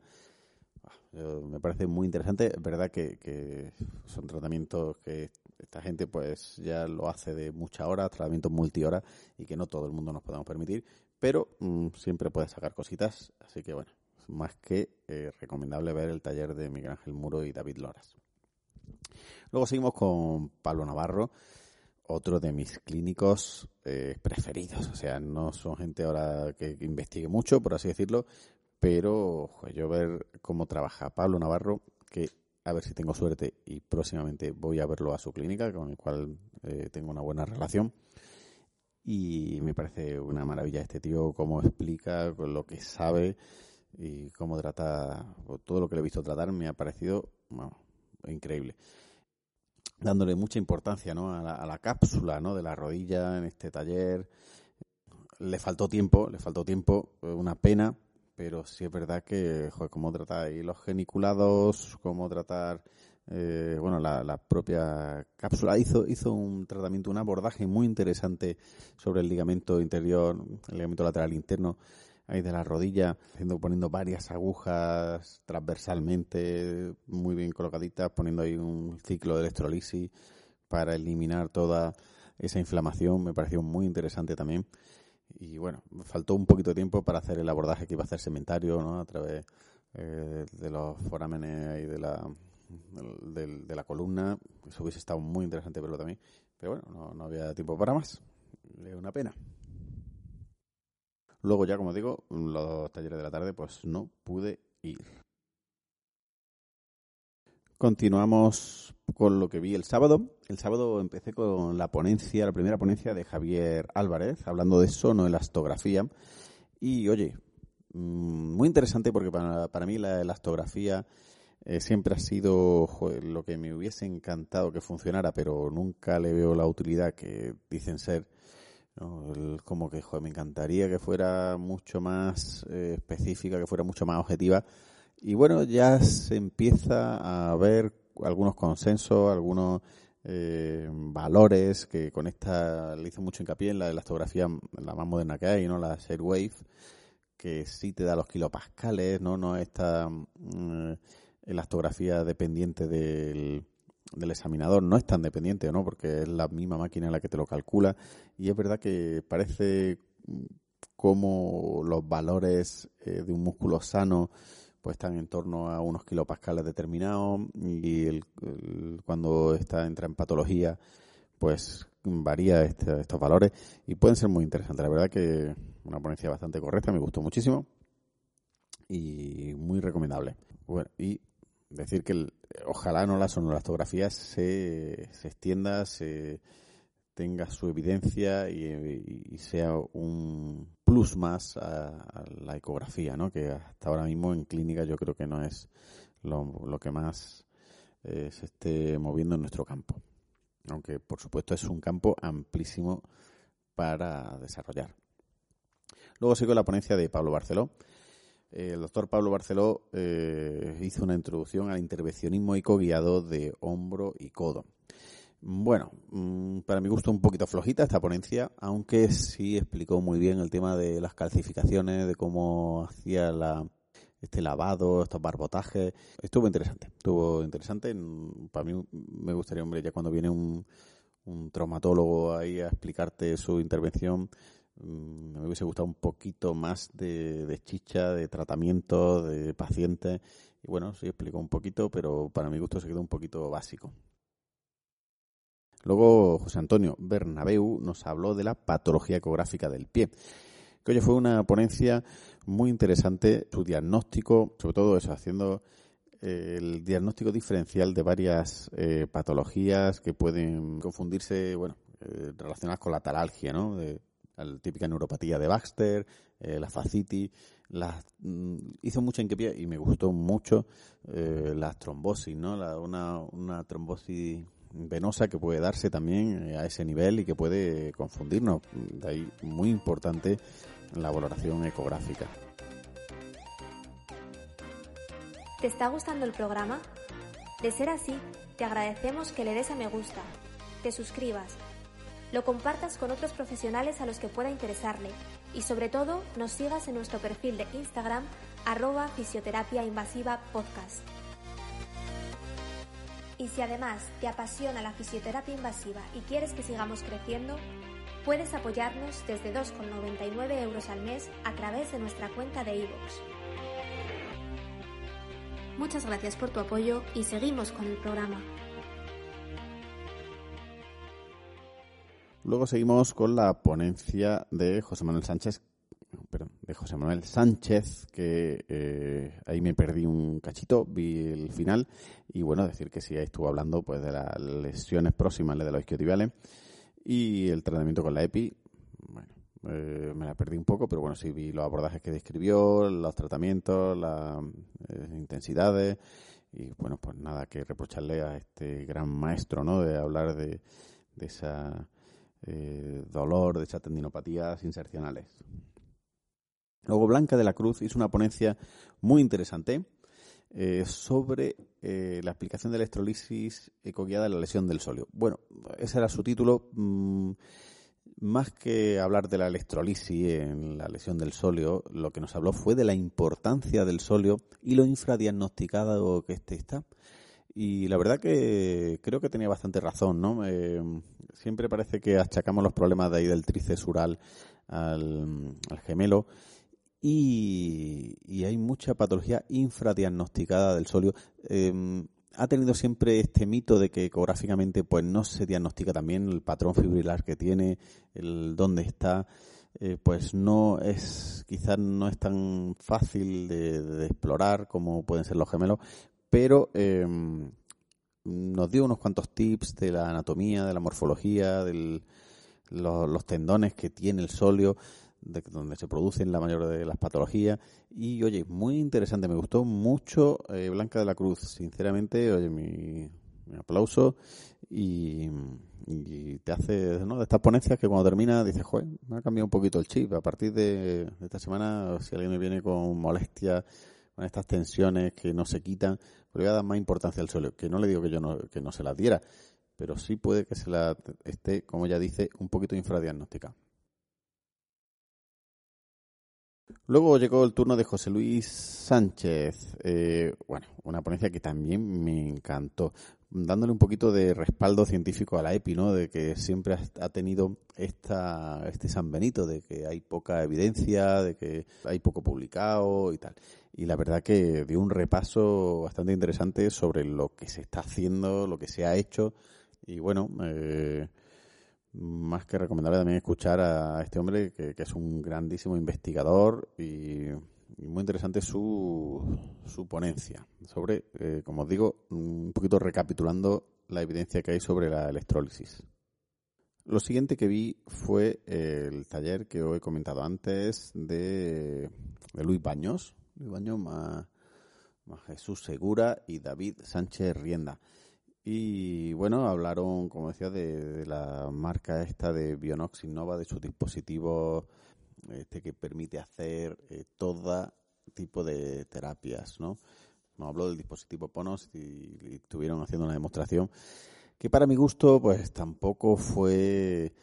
me parece muy interesante. Es verdad que, son tratamientos que esta gente pues ya lo hace de muchas horas, tratamientos multihoras y que no todo el mundo nos podemos permitir, pero mm, siempre puedes sacar cositas, así que bueno, más que eh, recomendable ver el taller de Miguel Ángel Muro y David Loras. Luego seguimos con Pablo Navarro, otro de mis clínicos eh, preferidos. O sea, no son gente ahora que investigue mucho, por así decirlo, pero yo ver cómo trabaja Pablo Navarro, que a ver si tengo suerte y próximamente voy a verlo a su clínica, con el cual eh, tengo una buena relación. Y me parece una maravilla este tío, cómo explica, lo que sabe y cómo trata, todo lo que le he visto tratar me ha parecido increíble. Dándole mucha importancia ¿no? a, la, a la cápsula ¿no? de la rodilla en este taller. Le faltó tiempo, le faltó tiempo, una pena, pero sí es verdad que, joder, cómo tratar ahí los geniculados, cómo tratar, eh, bueno, la, propia cápsula. Hizo, un tratamiento, un abordaje muy interesante sobre el ligamento interior, el ligamento lateral interno, ahí de la rodilla, haciendo, poniendo varias agujas transversalmente, muy bien colocaditas, poniendo ahí un ciclo de electrolisis para eliminar toda esa inflamación. Me pareció muy interesante también y bueno, faltó un poquito de tiempo para hacer el abordaje que iba a hacer Sementario, ¿no? A través eh, de los forámenes y de la, de, la columna. Eso hubiese estado muy interesante verlo también. Pero bueno, no, había tiempo para más. Es una pena. Luego ya, como digo, los talleres de la tarde, pues no pude ir. Continuamos con lo que vi el sábado. El sábado empecé con la ponencia, la primera ponencia de Javier Álvarez, hablando de sonoelastografía. Y oye, mm, muy interesante porque para, para mí la elastografía eh, siempre ha sido lo que me hubiese encantado que funcionara, pero nunca le veo la utilidad que dicen ser. como que me encantaría que fuera mucho más eh, específica, que fuera mucho más objetiva y bueno, ya se empieza a ver algunos consensos, algunos eh, valores que con esta le hizo mucho hincapié en la elastografía la más moderna que hay, ¿no? La Wave, que sí te da los kilopascales, ¿no? No esta mm, elastografía dependiente del, del examinador no es tan dependiente, ¿no? Porque es la misma máquina la que te lo calcula y es verdad que parece como los valores eh, de un músculo sano pues están en torno a unos kilopascales determinados y el, cuando está, entra en patología pues varía este, estos valores y pueden ser muy interesantes. La verdad que una ponencia bastante correcta, me gustó muchísimo y muy recomendable. Y decir que ojalá no la sonolastografía se, se extienda, se tenga su evidencia y, sea un plus más a, la ecografía, ¿no? que hasta ahora mismo en clínica yo creo que no es lo, que más eh, se esté moviendo en nuestro campo. Aunque por supuesto es un campo amplísimo para desarrollar. Luego sigo la ponencia de Pablo Barceló. El doctor Pablo Barceló eh, hizo una introducción al intervencionismo ecoguiado de hombro y codo. Bueno, mm, para mi gusto un poquito flojita esta ponencia, aunque sí explicó muy bien el tema de las calcificaciones, de cómo hacía la, este lavado, estos barbotajes. Estuvo interesante, estuvo interesante. Para mí me gustaría, hombre, ya cuando viene un, un traumatólogo ahí a explicarte su intervención, mm, me hubiese gustado un poquito más de, chicha, de tratamiento, de pacientes. Y bueno, sí explicó un poquito, pero para mi gusto se quedó un poquito básico. Luego José Antonio Bernabeu nos habló de la patología ecográfica del pie. Que oye, fue una ponencia muy interesante, su diagnóstico, sobre todo eso, haciendo eh, el diagnóstico diferencial de varias eh, patologías que pueden confundirse, bueno, eh, relacionadas con la talalgia, ¿no? De, la típica neuropatía de Baxter, la fascitis, mm, hizo mucha hincapié y me gustó mucho las trombosis, ¿no? La, una, una trombosis venosa que puede darse también eh, a ese nivel y que puede confundirnos. De ahí muy importante la valoración ecográfica. ¿Te está gustando el programa? De ser así, te agradecemos que le des a me gusta, te suscribas, lo compartas con otros profesionales a los que pueda interesarle y sobre todo nos sigas en nuestro perfil de Instagram arroba fisioterapia invasiva podcast. Y si además te apasiona la fisioterapia invasiva y quieres que sigamos creciendo, puedes apoyarnos desde 2,99 euros al mes a través de nuestra cuenta de iVoox. Muchas gracias por tu apoyo y seguimos con el programa. Luego seguimos con la ponencia de José Manuel Sánchez, perdón, de José Manuel Sánchez, que eh, ahí me perdí un cachito, vi el final y bueno, decir que sí, ahí estuvo hablando pues de las lesiones próximas de los isquiotibiales y el tratamiento con la EPI. Bueno, eh, me la perdí un poco, pero bueno, sí vi los abordajes que describió, los tratamientos, las eh, intensidades y bueno, pues nada que reprocharle a este gran maestro, ¿no? De hablar de, de esa eh, dolor, de esas insercionales. Luego Blanca de la Cruz hizo una ponencia muy interesante eh, sobre eh, la explicación de electrolisis ecoguiada en la lesión del solio. Bueno, ese era su título. Mm, más que hablar de la electrolisis en la lesión del solio, lo que nos habló fue de la importancia del solio y lo infradiagnosticado que este está. Y la verdad que creo que tenía bastante razón, ¿no? Eh, siempre parece que achacamos los problemas de ahí del tríceps al, gemelo y, hay mucha patología infradiagnosticada del solio. Eh, ha tenido siempre este mito de que ecográficamente pues no se diagnostica también el patrón fibrilar que tiene, el dónde está, eh, pues no es, quizás no es tan fácil de, explorar como pueden ser los gemelos, pero em, nos dio unos cuantos tips de la anatomía, de la morfología, de los, tendones que tiene el sóleo, de donde se producen la mayor de las patologías. Y oye, muy interesante, me gustó mucho eh, Blanca de la Cruz, sinceramente, oye, mi, aplauso y, te hace, ¿no? De estas ponencias que cuando termina dices, joder, me ha cambiado un poquito el chip. A partir de, de esta semana, si alguien me viene con molestias con estas tensiones que no se quitan, le voy a dar más importancia al suelo. Que no le digo que yo no, que no se la diera, pero sí puede que se la esté, como ya dice, un poquito infradiagnóstica. Luego llegó el turno de José Luis Sánchez. Eh, bueno, una ponencia que también me encantó dándole un poquito de respaldo científico a la EPI, ¿no? De que siempre ha tenido esta, este San Benito, de que hay poca evidencia, de que hay poco publicado y tal. Y la verdad que dio un repaso bastante interesante sobre lo que se está haciendo, lo que se ha hecho. Y bueno, eh, más que recomendable también escuchar a este hombre que, que es un grandísimo investigador y y muy interesante su, su ponencia sobre, eh, como os digo, un poquito recapitulando la evidencia que hay sobre la electrólisis. Lo siguiente que vi fue el taller que os he comentado antes de, Luis Baños, Luis Baños más, Jesús Segura y David Sánchez Rienda. Y bueno, hablaron, como decía, de, la marca esta de Bionox Innova, de sus dispositivos este que permite hacer eh, todo tipo de terapias, ¿no? Nos habló del dispositivo Ponos y, estuvieron haciendo una demostración que para mi gusto pues tampoco fue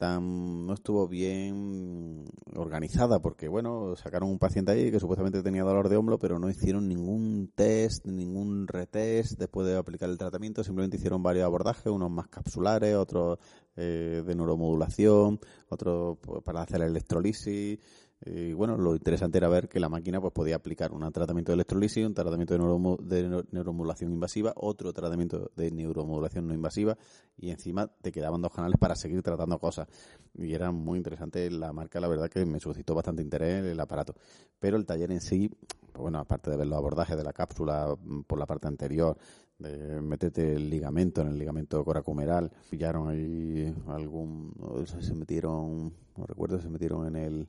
no estuvo bien organizada porque bueno sacaron un paciente ahí que supuestamente tenía dolor de hombro pero no hicieron ningún test ningún retest después de aplicar el tratamiento. Simplemente hicieron varios abordajes unos más capsulares otros eh, de neuromodulación otros pues, para hacer electrolisis y bueno, lo interesante era ver que la máquina pues podía aplicar un tratamiento de electrolisis, un tratamiento de, neuromodulación invasiva, otro tratamiento de neuromodulación no invasiva y encima te quedaban dos canales para seguir tratando cosas. Y era muy interesante la marca, la verdad que me suscitó bastante interés el aparato. Pero el taller en sí, pues bueno, aparte de ver los abordajes de la cápsula mm, por la parte anterior, de meterte el ligamento en el ligamento coracumeral, pillaron ahí algún, se metieron, no recuerdo, se metieron en el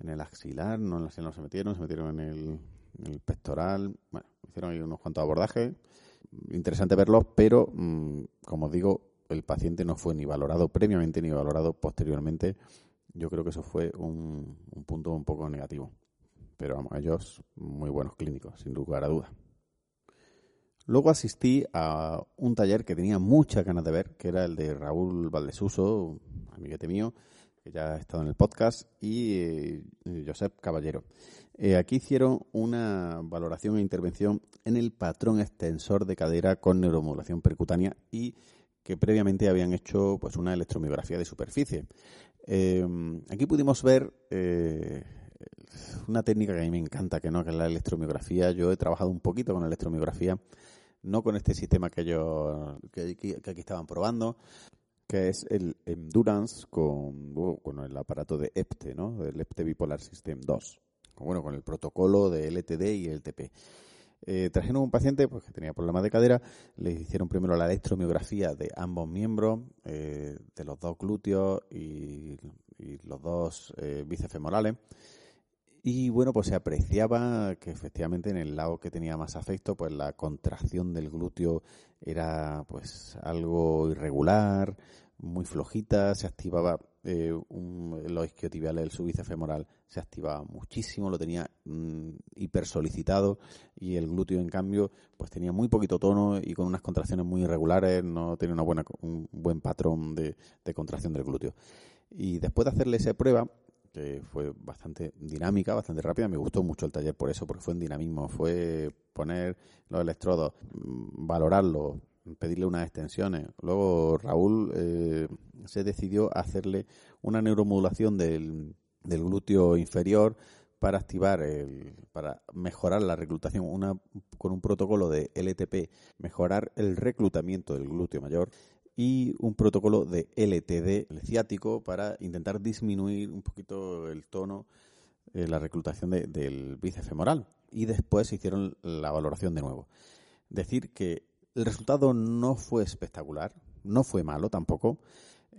en el axilar, no en se metieron, se metieron en el, pectoral, bueno, hicieron ahí unos cuantos abordajes, interesante verlos, pero mm, como os digo, el paciente no fue ni valorado previamente ni valorado posteriormente. Yo creo que eso fue un, un punto un poco negativo. Pero vamos, ellos muy buenos clínicos, sin lugar a dudas. Luego asistí a un taller que tenía muchas ganas de ver, que era el de Raúl Valdesuso, amiguete mío, ya ha estado en el podcast, y eh, Josep Caballero. Eh, aquí hicieron una valoración e intervención en el patrón extensor de cadera con neuromodulación percutánea y que previamente habían hecho pues una electromiografía de superficie. aquí pudimos ver una técnica que a mí me encanta, que no que es la electromiografía. Yo he trabajado un poquito con electromiografía, no con este sistema que yo que, aquí estaban probando, que es el Endurance con, con el aparato de EPTE, ¿no? El EPTE Bipolar System 2. Bueno, con el protocolo de LTD y LTP. Eh, trajeron un paciente pues, que tenía problemas de cadera, le hicieron primero la electromiografía de ambos miembros, eh, de los dos glúteos y, los dos eh, femorales. Y bueno, pues se apreciaba que efectivamente en el lado que tenía más afecto, pues la contracción del glúteo era pues algo irregular, muy flojita, se activaba eh, un, los isquiotibiales del subice femoral se activaba muchísimo, lo tenía mm, hiper solicitado y el glúteo en cambio pues tenía muy poquito tono y con unas contracciones muy irregulares, no tenía una buena, un buen patrón de, de contracción del glúteo. Y después de hacerle esa prueba, que fue bastante dinámica, bastante rápida. Me gustó mucho el taller por eso, porque fue en dinamismo. Fue poner los electrodos, mm, valorarlos, pedirle unas extensiones. Luego Raúl eh, se decidió hacerle una neuromodulación del, del glúteo inferior para activar, el, para mejorar la reclutación, una, con un protocolo de LTP, mejorar el reclutamiento del glúteo mayor y un protocolo de LTD, el ciático, para intentar disminuir un poquito el tono, eh, la reclutación del bíceps femoral. Y después hicieron la valoración de nuevo. Decir que el resultado no fue espectacular, no fue malo tampoco.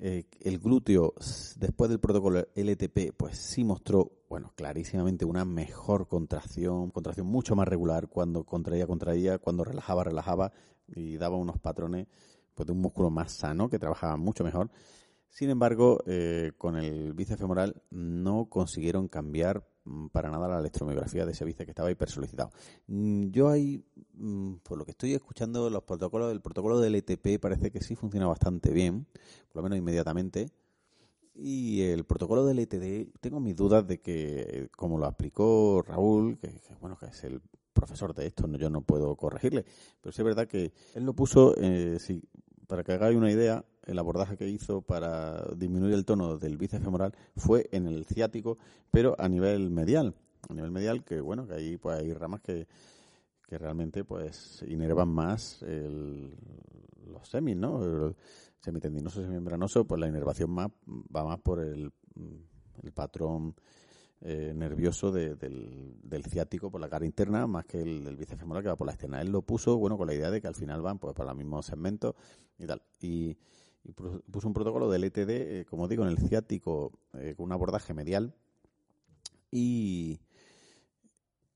Eh, el glúteo, después del protocolo LTP, pues sí mostró, bueno, clarísimamente una mejor contracción, contracción mucho más regular cuando contraía, contraía, cuando relajaba, relajaba y daba unos patrones de un músculo más sano, que trabajaba mucho mejor. Sin embargo, eh, con el bíceps femoral no consiguieron cambiar mm, para nada la electromiografía de ese bíceps que estaba hipersolicitado. Mm, yo ahí, mm, por lo que estoy escuchando, los protocolos del protocolo del ETP parece que sí funciona bastante bien, por lo menos inmediatamente. Y el protocolo del ETD, tengo mis dudas de que, como lo aplicó Raúl, que, bueno, que es el profesor de esto, yo no puedo corregirle, pero sí es verdad que él lo puso, eh, sí, para que hagáis una idea, el abordaje que hizo para disminuir el tono del bíceps femoral fue en el ciático, pero a nivel medial. A nivel medial, que bueno, que ahí pues hay ramas que, que realmente pues inervan más los semis, ¿no? El semitendinoso, semimembranoso, pues la inervación más va más por el, el patrón eh, nervioso del, del, ciático por la cara interna más que el del que va por la externa. Él lo puso, bueno, con la idea de que al final van pues para el mismo segmento y tal. Y, puso un protocolo del ETD, eh, como digo, en el ciático eh, con un abordaje medial y,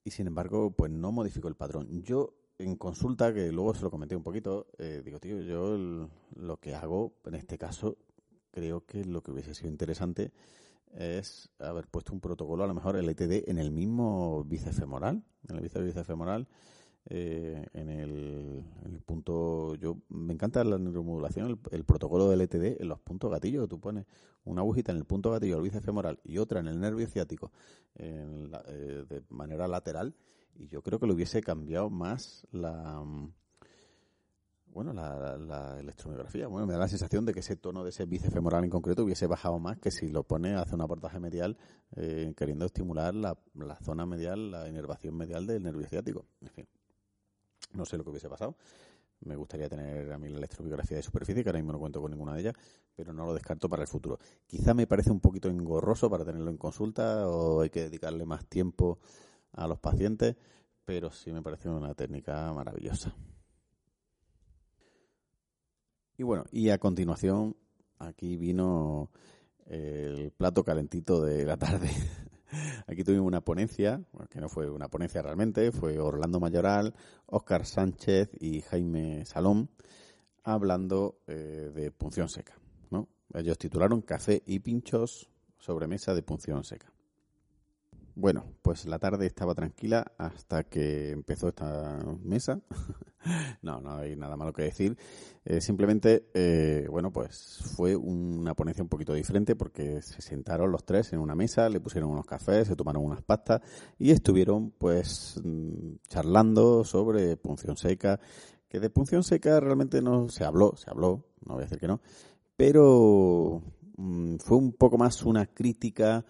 y sin embargo, pues no modificó el patrón. Yo en consulta, que luego se lo comenté un poquito, digo, tío, yo lo que hago en este caso creo que lo que hubiese sido interesante es haber puesto un protocolo, a lo mejor el ETD, en el mismo bíceps femoral, en el bíceps femoral, eh, en, el, punto, yo me encanta la neuromodulación, el, protocolo del ETD en los puntos gatillos, tú pones una agujita en el punto gatillo del bíceps femoral y otra en el nervio ciático eh, de manera lateral y yo creo que lo hubiese cambiado más la bueno, la, electromiografía. Bueno, me da la sensación de que ese tono de ese bíceps femoral en concreto hubiese bajado más que si lo pone, hace un aportaje medial eh, queriendo estimular la, la, zona medial, la inervación medial del nervio ciático. En fin, no sé lo que hubiese pasado. Me gustaría tener a mí la electromiografía de superficie, que ahora mismo no cuento con ninguna de ellas, pero no lo descarto para el futuro. Quizá me parece un poquito engorroso para tenerlo en consulta o hay que dedicarle más tiempo a los pacientes, pero sí me parece una técnica maravillosa. Y bueno, y a continuación, aquí vino el plato calentito de la tarde. Aquí tuvimos una ponencia, que no fue una ponencia realmente, fue Orlando Mayoral, Óscar Sánchez y Jaime Salón hablando eh, de punción seca. ¿no? Ellos titularon Café y pinchos, sobremesa de punción seca. Bueno, pues la tarde estaba tranquila hasta que empezó esta mesa. no, no hay nada malo que decir. Eh, simplemente, eh, bueno, pues fue una ponencia un poquito diferente porque se sentaron los tres en una mesa, le pusieron unos cafés, se tomaron unas pastas y estuvieron pues mm, charlando sobre punción seca, que de punción seca realmente no se habló, se habló, no voy a decir que no, pero mm, fue un poco más una crítica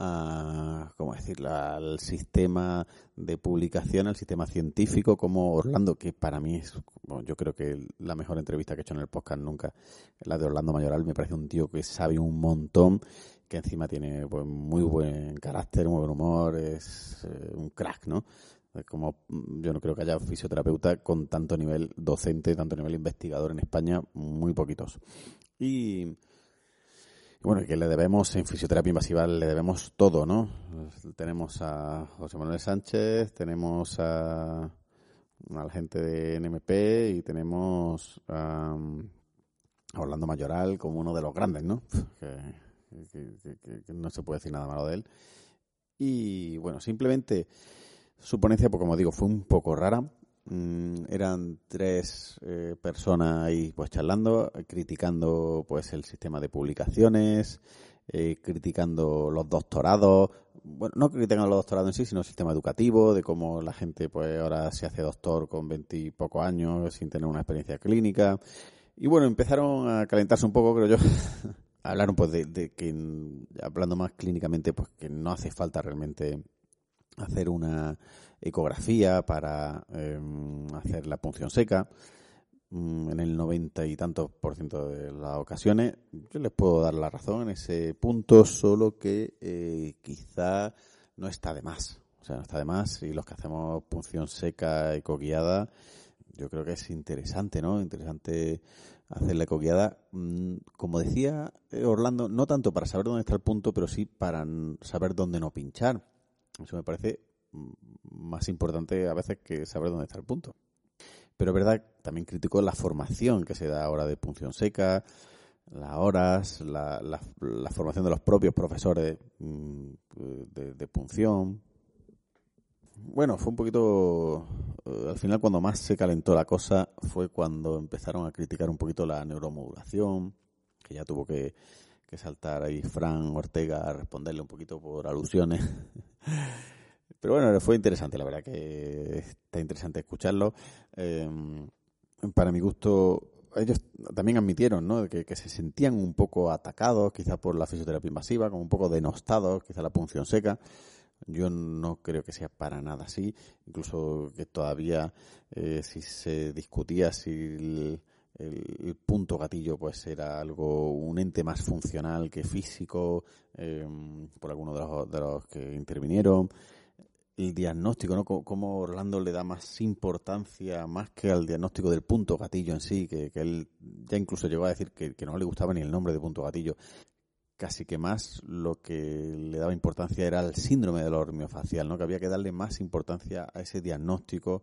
a, ¿cómo decirlo?, al sistema de publicación, al sistema científico, como Orlando, que para mí es, bueno, yo creo que la mejor entrevista que he hecho en el podcast nunca, la de Orlando Mayoral, me parece un tío que sabe un montón, que encima tiene pues, muy buen carácter, muy buen humor, es eh, un crack, ¿no? Como yo no creo que haya fisioterapeuta con tanto nivel docente, tanto nivel investigador en España, muy poquitos. Y bueno, que le debemos en fisioterapia invasiva, le debemos todo, ¿no? Tenemos a José Manuel Sánchez, tenemos a, a la gente de NMP y tenemos a, Orlando Mayoral como uno de los grandes, ¿no? Que, no se puede decir nada malo de él. Y bueno, simplemente su ponencia, pues como digo, fue un poco rara Mm, eran tres eh, personas ahí pues charlando, criticando pues el sistema de publicaciones, eh, criticando los doctorados, bueno, no criticando los doctorados en sí, sino el sistema educativo, de cómo la gente pues ahora se hace doctor con veintipocos años sin tener una experiencia clínica. Y bueno, empezaron a calentarse un poco, creo yo, hablaron pues de, de que, hablando más clínicamente, pues que no hace falta realmente hacer una ecografía para em, hacer la punción seca. Mm, en el noventa y tantos por ciento de las ocasiones, yo les puedo dar la razón en ese punto, solo que eh, quizá no está de más. O sea, no está de más. Y los que hacemos punción seca ecoguiada, yo creo que es interesante, ¿no? Interesante hacer la ecoguiada. Mm, como decía eh, Orlando, no tanto para saber dónde está el punto, pero sí para saber dónde no pinchar. Eso me parece más importante a veces que saber dónde está el punto. Pero es verdad, también critico la formación que se da ahora de punción seca, las horas, la, la, formación de los propios profesores mm, de, de, punción. Bueno, fue un poquito, eh, al final cuando más se calentó la cosa fue cuando empezaron a criticar un poquito la neuromodulación, que ya tuvo que, que saltar ahí Fran Ortega a responderle un poquito por alusiones. Pero bueno, fue interesante, la verdad que está interesante escucharlo. Em, para mi gusto, ellos también admitieron ¿no? que, que, se sentían un poco atacados, quizás por la fisioterapia invasiva, como un poco denostados, quizás la punción seca. Yo no creo que sea para nada así, incluso que todavía eh, si se discutía si el, punto gatillo pues era algo, un ente más funcional que físico, em, por algunos de los, de los que intervinieron el diagnóstico, ¿no? Cómo Orlando le da más importancia, más que al diagnóstico del punto gatillo en sí, que, él ya incluso llegó a decir que, no le gustaba ni el nombre de punto gatillo. Casi que más lo que le daba importancia era el síndrome del hormiofacial, ¿no? Que había que darle más importancia a ese diagnóstico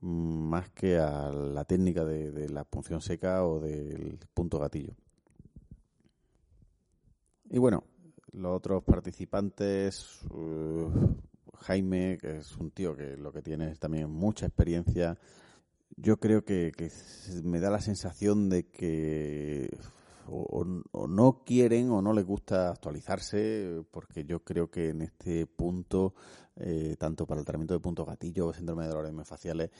mm, más que a la técnica de, la punción seca o del punto gatillo. Y bueno, los otros participantes, uh, Jaime, que es un tío que lo que tiene es también mucha experiencia, yo creo que, me da la sensación de que o, no quieren o no les gusta actualizarse, porque yo creo que en este punto, eh, tanto para el tratamiento de punto gatillo o síndrome de dolores faciales,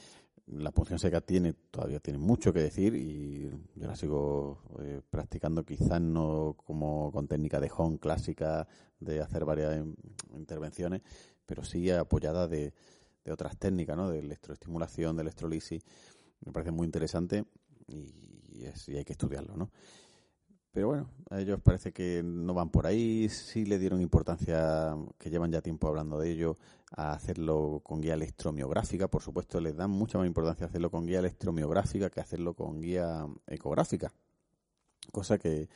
la punción seca tiene todavía tiene mucho que decir y yo la sigo eh, practicando quizás no como con técnica de home clásica de hacer varias intervenciones pero sí apoyada de, de otras técnicas, ¿no? De electroestimulación, de electrolisis. Me parece muy interesante y, es, y hay que estudiarlo, ¿no? Pero bueno, a ellos parece que no van por ahí, sí le dieron importancia, que llevan ya tiempo hablando de ello, a hacerlo con guía electromiográfica. Por supuesto, les dan mucha más importancia hacerlo con guía electromiográfica que hacerlo con guía ecográfica. Cosa que,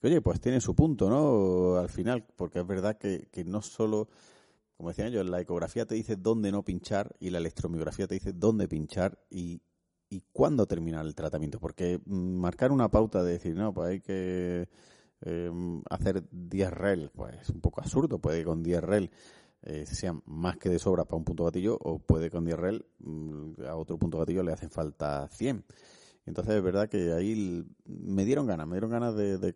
que oye, pues tiene su punto, ¿no? Al final, porque es verdad que, que no solo como decía yo, la ecografía te dice dónde no pinchar y la electromiografía te dice dónde pinchar y, y cuándo terminar el tratamiento. Porque marcar una pauta de decir, no, pues hay que eh, hacer 10 rel, pues es un poco absurdo. Puede que con 10 rel eh, sean más que de sobra para un punto gatillo o puede con DRL mm, a otro punto gatillo le hacen falta 100. Entonces es verdad que ahí me dieron ganas, me dieron ganas de,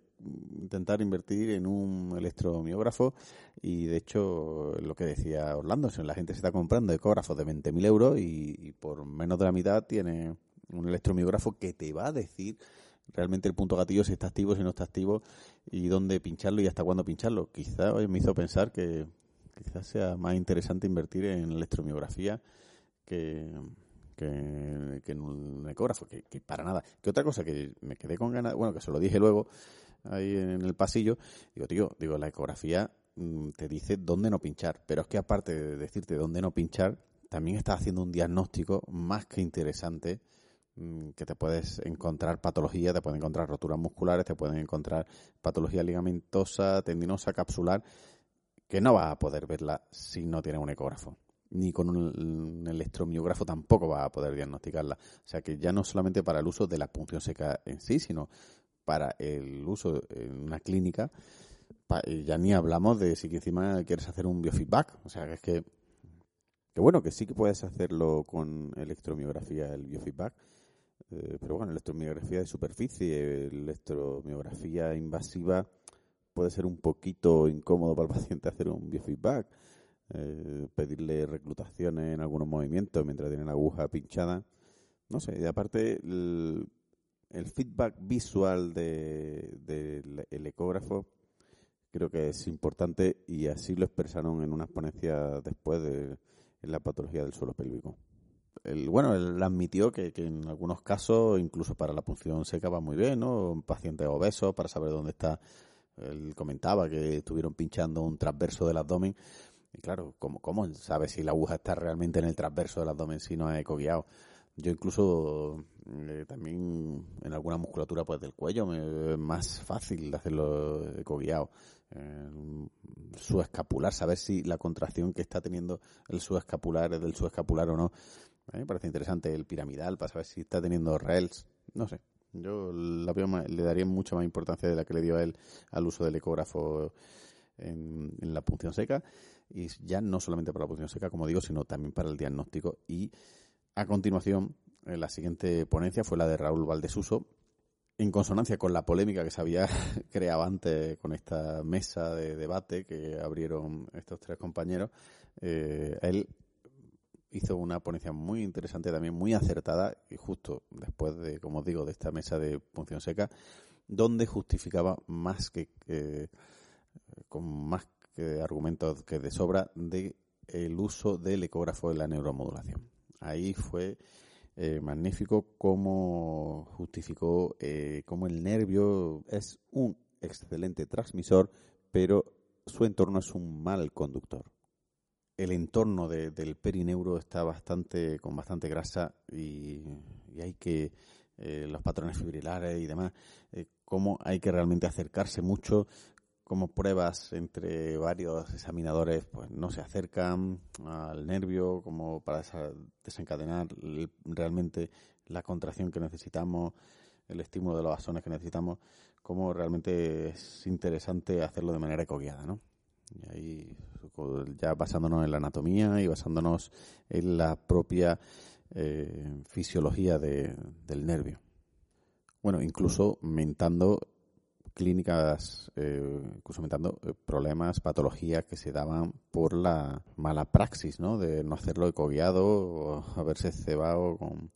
intentar invertir en un electromiógrafo y de hecho lo que decía Orlando, la gente se está comprando ecógrafos de 20.000 euros y, por menos de la mitad tiene un electromiógrafo que te va a decir realmente el punto gatillo si está activo, si no está activo y dónde pincharlo y hasta cuándo pincharlo. Quizá me hizo pensar que quizás sea más interesante invertir en electromiografía que que, en un ecógrafo, que, para nada. Que otra cosa que me quedé con ganas, bueno, que se lo dije luego ahí en el pasillo, digo, tío, digo, la ecografía mm, te dice dónde no pinchar, pero es que aparte de decirte dónde no pinchar, también está haciendo un diagnóstico más que interesante mm, que te puedes encontrar patología, te pueden encontrar roturas musculares, te pueden encontrar patología ligamentosa, tendinosa, capsular, que no vas a poder verla si no tienes un ecógrafo ni con un, electromiógrafo tampoco va a poder diagnosticarla. O sea que ya no solamente para el uso de la punción seca en sí, sino para el uso en una clínica, ya ni hablamos de si encima quieres hacer un biofeedback. O sea que es que, que bueno, que sí que puedes hacerlo con electromiografía, el biofeedback. Eh, pero bueno, electromiografía de superficie, electromiografía invasiva puede ser un poquito incómodo para el paciente hacer un biofeedback eh, pedirle reclutaciones en algunos movimientos mientras tiene la aguja pinchada. No sé, y aparte el, feedback visual del de, ecógrafo creo que es importante y así lo expresaron en una exponencia después de en la patología del suelo pélvico. El, bueno, él admitió que, que, en algunos casos, incluso para la punción seca va muy bien, ¿no? Un paciente obeso para saber dónde está. Él comentaba que estuvieron pinchando un transverso del abdomen y claro, ¿cómo, cómo sabe si la aguja está realmente en el transverso del abdomen si no es ecoguiado? Yo incluso eh, también en alguna musculatura pues del cuello es más fácil hacerlo ecoguiado. Eh, escapular, saber si la contracción que está teniendo el subescapular es del subescapular o no. me parece interesante el piramidal para saber si está teniendo RELS. No sé. Yo la le daría mucha más importancia de la que le dio a él al uso del ecógrafo en la punción seca y ya no solamente para la punción seca, como digo, sino también para el diagnóstico. Y a continuación, eh, la siguiente ponencia fue la de Raúl Valdesuso, en consonancia con la polémica que se había creado antes con esta mesa de debate que abrieron estos tres compañeros, eh, él hizo una ponencia muy interesante, también muy acertada, y justo después de, como os digo, de esta mesa de punción seca, donde justificaba más que, con más argumentos que de sobra de el uso del ecógrafo de la neuromodulación. Ahí fue eh, magnífico cómo justificó eh, cómo el nervio es un excelente transmisor, pero su entorno es un mal conductor. El entorno del perineuro está bastante con bastante grasa y, hay que eh, los patrones fibrilares y demás, cómo hay que realmente acercarse mucho como pruebas entre varios examinadores pues no se acercan al nervio como para desencadenar realmente la contracción que necesitamos, el estímulo de los basones que necesitamos, como realmente es interesante hacerlo de manera ecoguiada, ¿no? Y ahí ya basándonos en la anatomía y basándonos en la propia eh, fisiología del nervio. Bueno, incluso mentando clínicas, eh, incluso eh, problemas, patologías que se daban por la mala praxis, ¿no? De no hacerlo ecoguiado o haberse cebado con,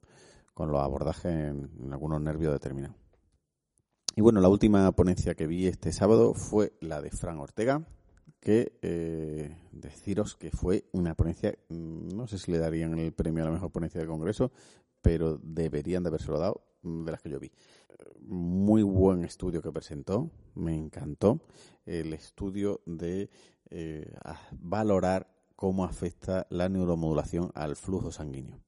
con los abordajes en, algunos nervios determinados. Y bueno, la última ponencia que vi este sábado fue la de Fran Ortega, que eh, deciros que fue una ponencia, mm, no sé si le darían el premio a la mejor ponencia del Congreso, pero deberían de habérselo dado mm, de las que yo vi muy buen estudio que presentó, me encantó el estudio de eh, valorar cómo afecta la neuromodulación al flujo sanguíneo.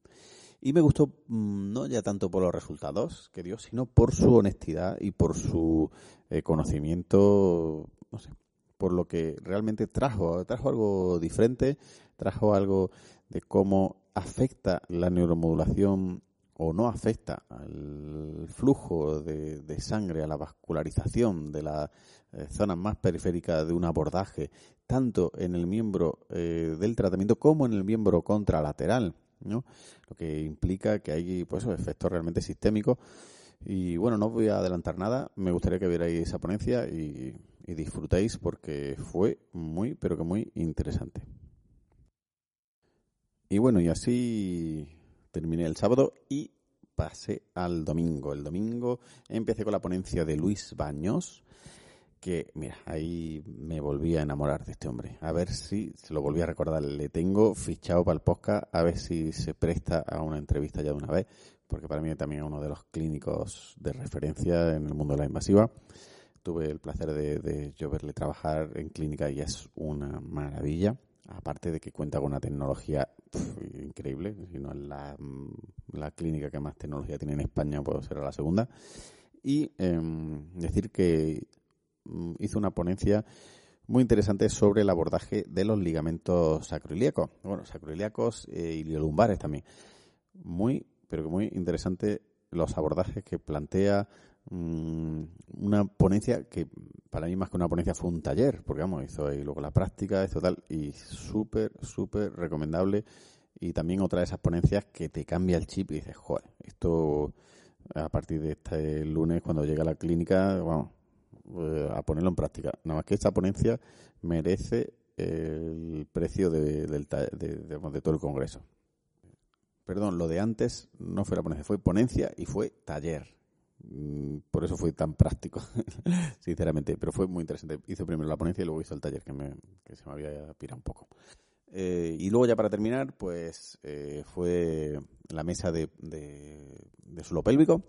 Y me gustó mm, no ya tanto por los resultados que dio, sino por su honestidad y por su eh, conocimiento, no sé, por lo que realmente trajo, trajo algo diferente, trajo algo de cómo afecta la neuromodulación o no afecta al flujo de, sangre, a la vascularización de la eh, zona más periférica de un abordaje, tanto en el miembro eh, del tratamiento como en el miembro contralateral, ¿no? Lo que implica que hay pues efectos realmente sistémicos. Y bueno, no voy a adelantar nada, me gustaría que vierais esa ponencia y, y disfrutéis porque fue muy, pero que muy interesante. Y bueno, y así terminé el sábado y pasé al domingo. El domingo empecé con la ponencia de Luis Baños, que, mira, ahí me volví a enamorar de este hombre. A ver si se lo volví a recordar. Le tengo fichado para el podcast, a ver si se presta a una entrevista ya de una vez, porque para mí también es uno de los clínicos de referencia en el mundo de la invasiva. Tuve el placer de, de yo verle trabajar en clínica y es una maravilla aparte de que cuenta con una tecnología increíble, si no es la, mm, la, clínica que más tecnología tiene en España, pues será la segunda. Y em, decir que mm, hizo una ponencia muy interesante sobre el abordaje de los ligamentos sacroiliacos, bueno, sacroiliacos e iliolumbares también. Muy, pero que muy interesante los abordajes que plantea una ponencia que para mí más que una ponencia fue un taller, porque vamos, hizo ahí luego la práctica, esto tal, y súper, súper recomendable. Y también otra de esas ponencias que te cambia el chip y dices, joder, esto a partir de este lunes cuando llega a la clínica, vamos, eh, a ponerlo en práctica. Nada más que esta ponencia merece el precio de, del, de todo el congreso. Perdón, lo de antes no fue la ponencia, fue ponencia y fue taller. Mm, por eso fue tan práctico, sinceramente. Pero fue muy interesante. Hizo primero la ponencia y luego hizo el taller, que, me, que se me había pirado un poco. Eh, y luego ya para terminar, pues eh, fue la mesa de, de, suelo pélvico,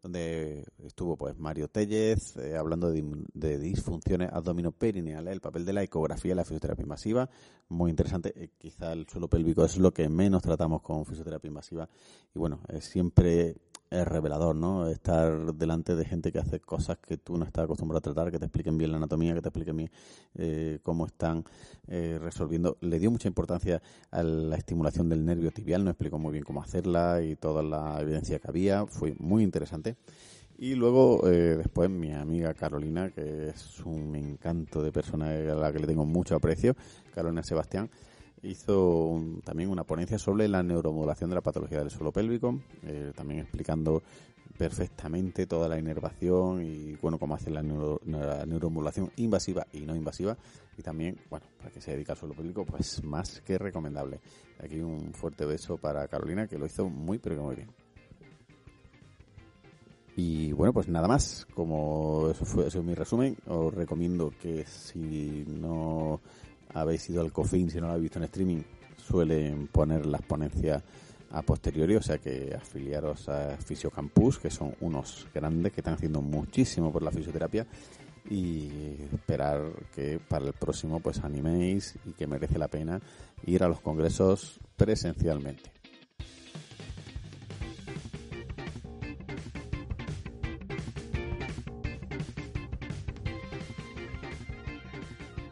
donde estuvo pues Mario Tellez eh, hablando de, de, disfunciones abdominoperineales, el papel de la ecografía y la fisioterapia invasiva. Muy interesante. quizá el suelo pélvico es lo que menos tratamos con fisioterapia invasiva. Y bueno, siempre es revelador, ¿no? Estar delante de gente que hace cosas que tú no estás acostumbrado a tratar, que te expliquen bien la anatomía, que te expliquen bien eh, cómo están eh, resolviendo. Le dio mucha importancia a la estimulación del nervio tibial, no explicó muy bien cómo hacerla y toda la evidencia que había. Fue muy interesante. Y luego, eh, después, mi amiga Carolina, que es un encanto de persona a la que le tengo mucho aprecio, Carolina Sebastián, hizo también una ponencia sobre la neuromodulación de la patología del suelo pélvico, eh, también explicando perfectamente toda la inervación y bueno cómo hace la, neuromodulación invasiva y no invasiva. Y también bueno para que se dedica al suelo pélvico pues más que recomendable. Aquí un fuerte beso para Carolina que lo hizo muy pero que muy bien. Y bueno, pues nada más. Como eso fue es mi resumen, os recomiendo que si no habéis ido al COFIN, si no lo habéis visto en streaming, suelen poner las ponencias a posteriori, o sea que afiliaros a Fisiocampus, que son unos grandes que están haciendo muchísimo por la fisioterapia y esperar que para el próximo pues animéis y que merece la pena ir a los congresos presencialmente.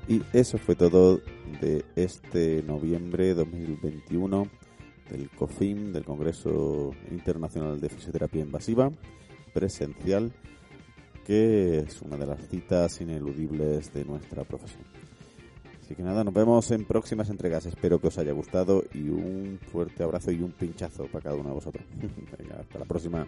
Y eso fue todo de este noviembre 2021 del COFIM, del Congreso Internacional de Fisioterapia Invasiva, presencial, que es una de las citas ineludibles de nuestra profesión. Así que nada, nos vemos en próximas entregas. Espero que os haya gustado y un fuerte abrazo y un pinchazo para cada uno de vosotros. Venga, hasta la próxima.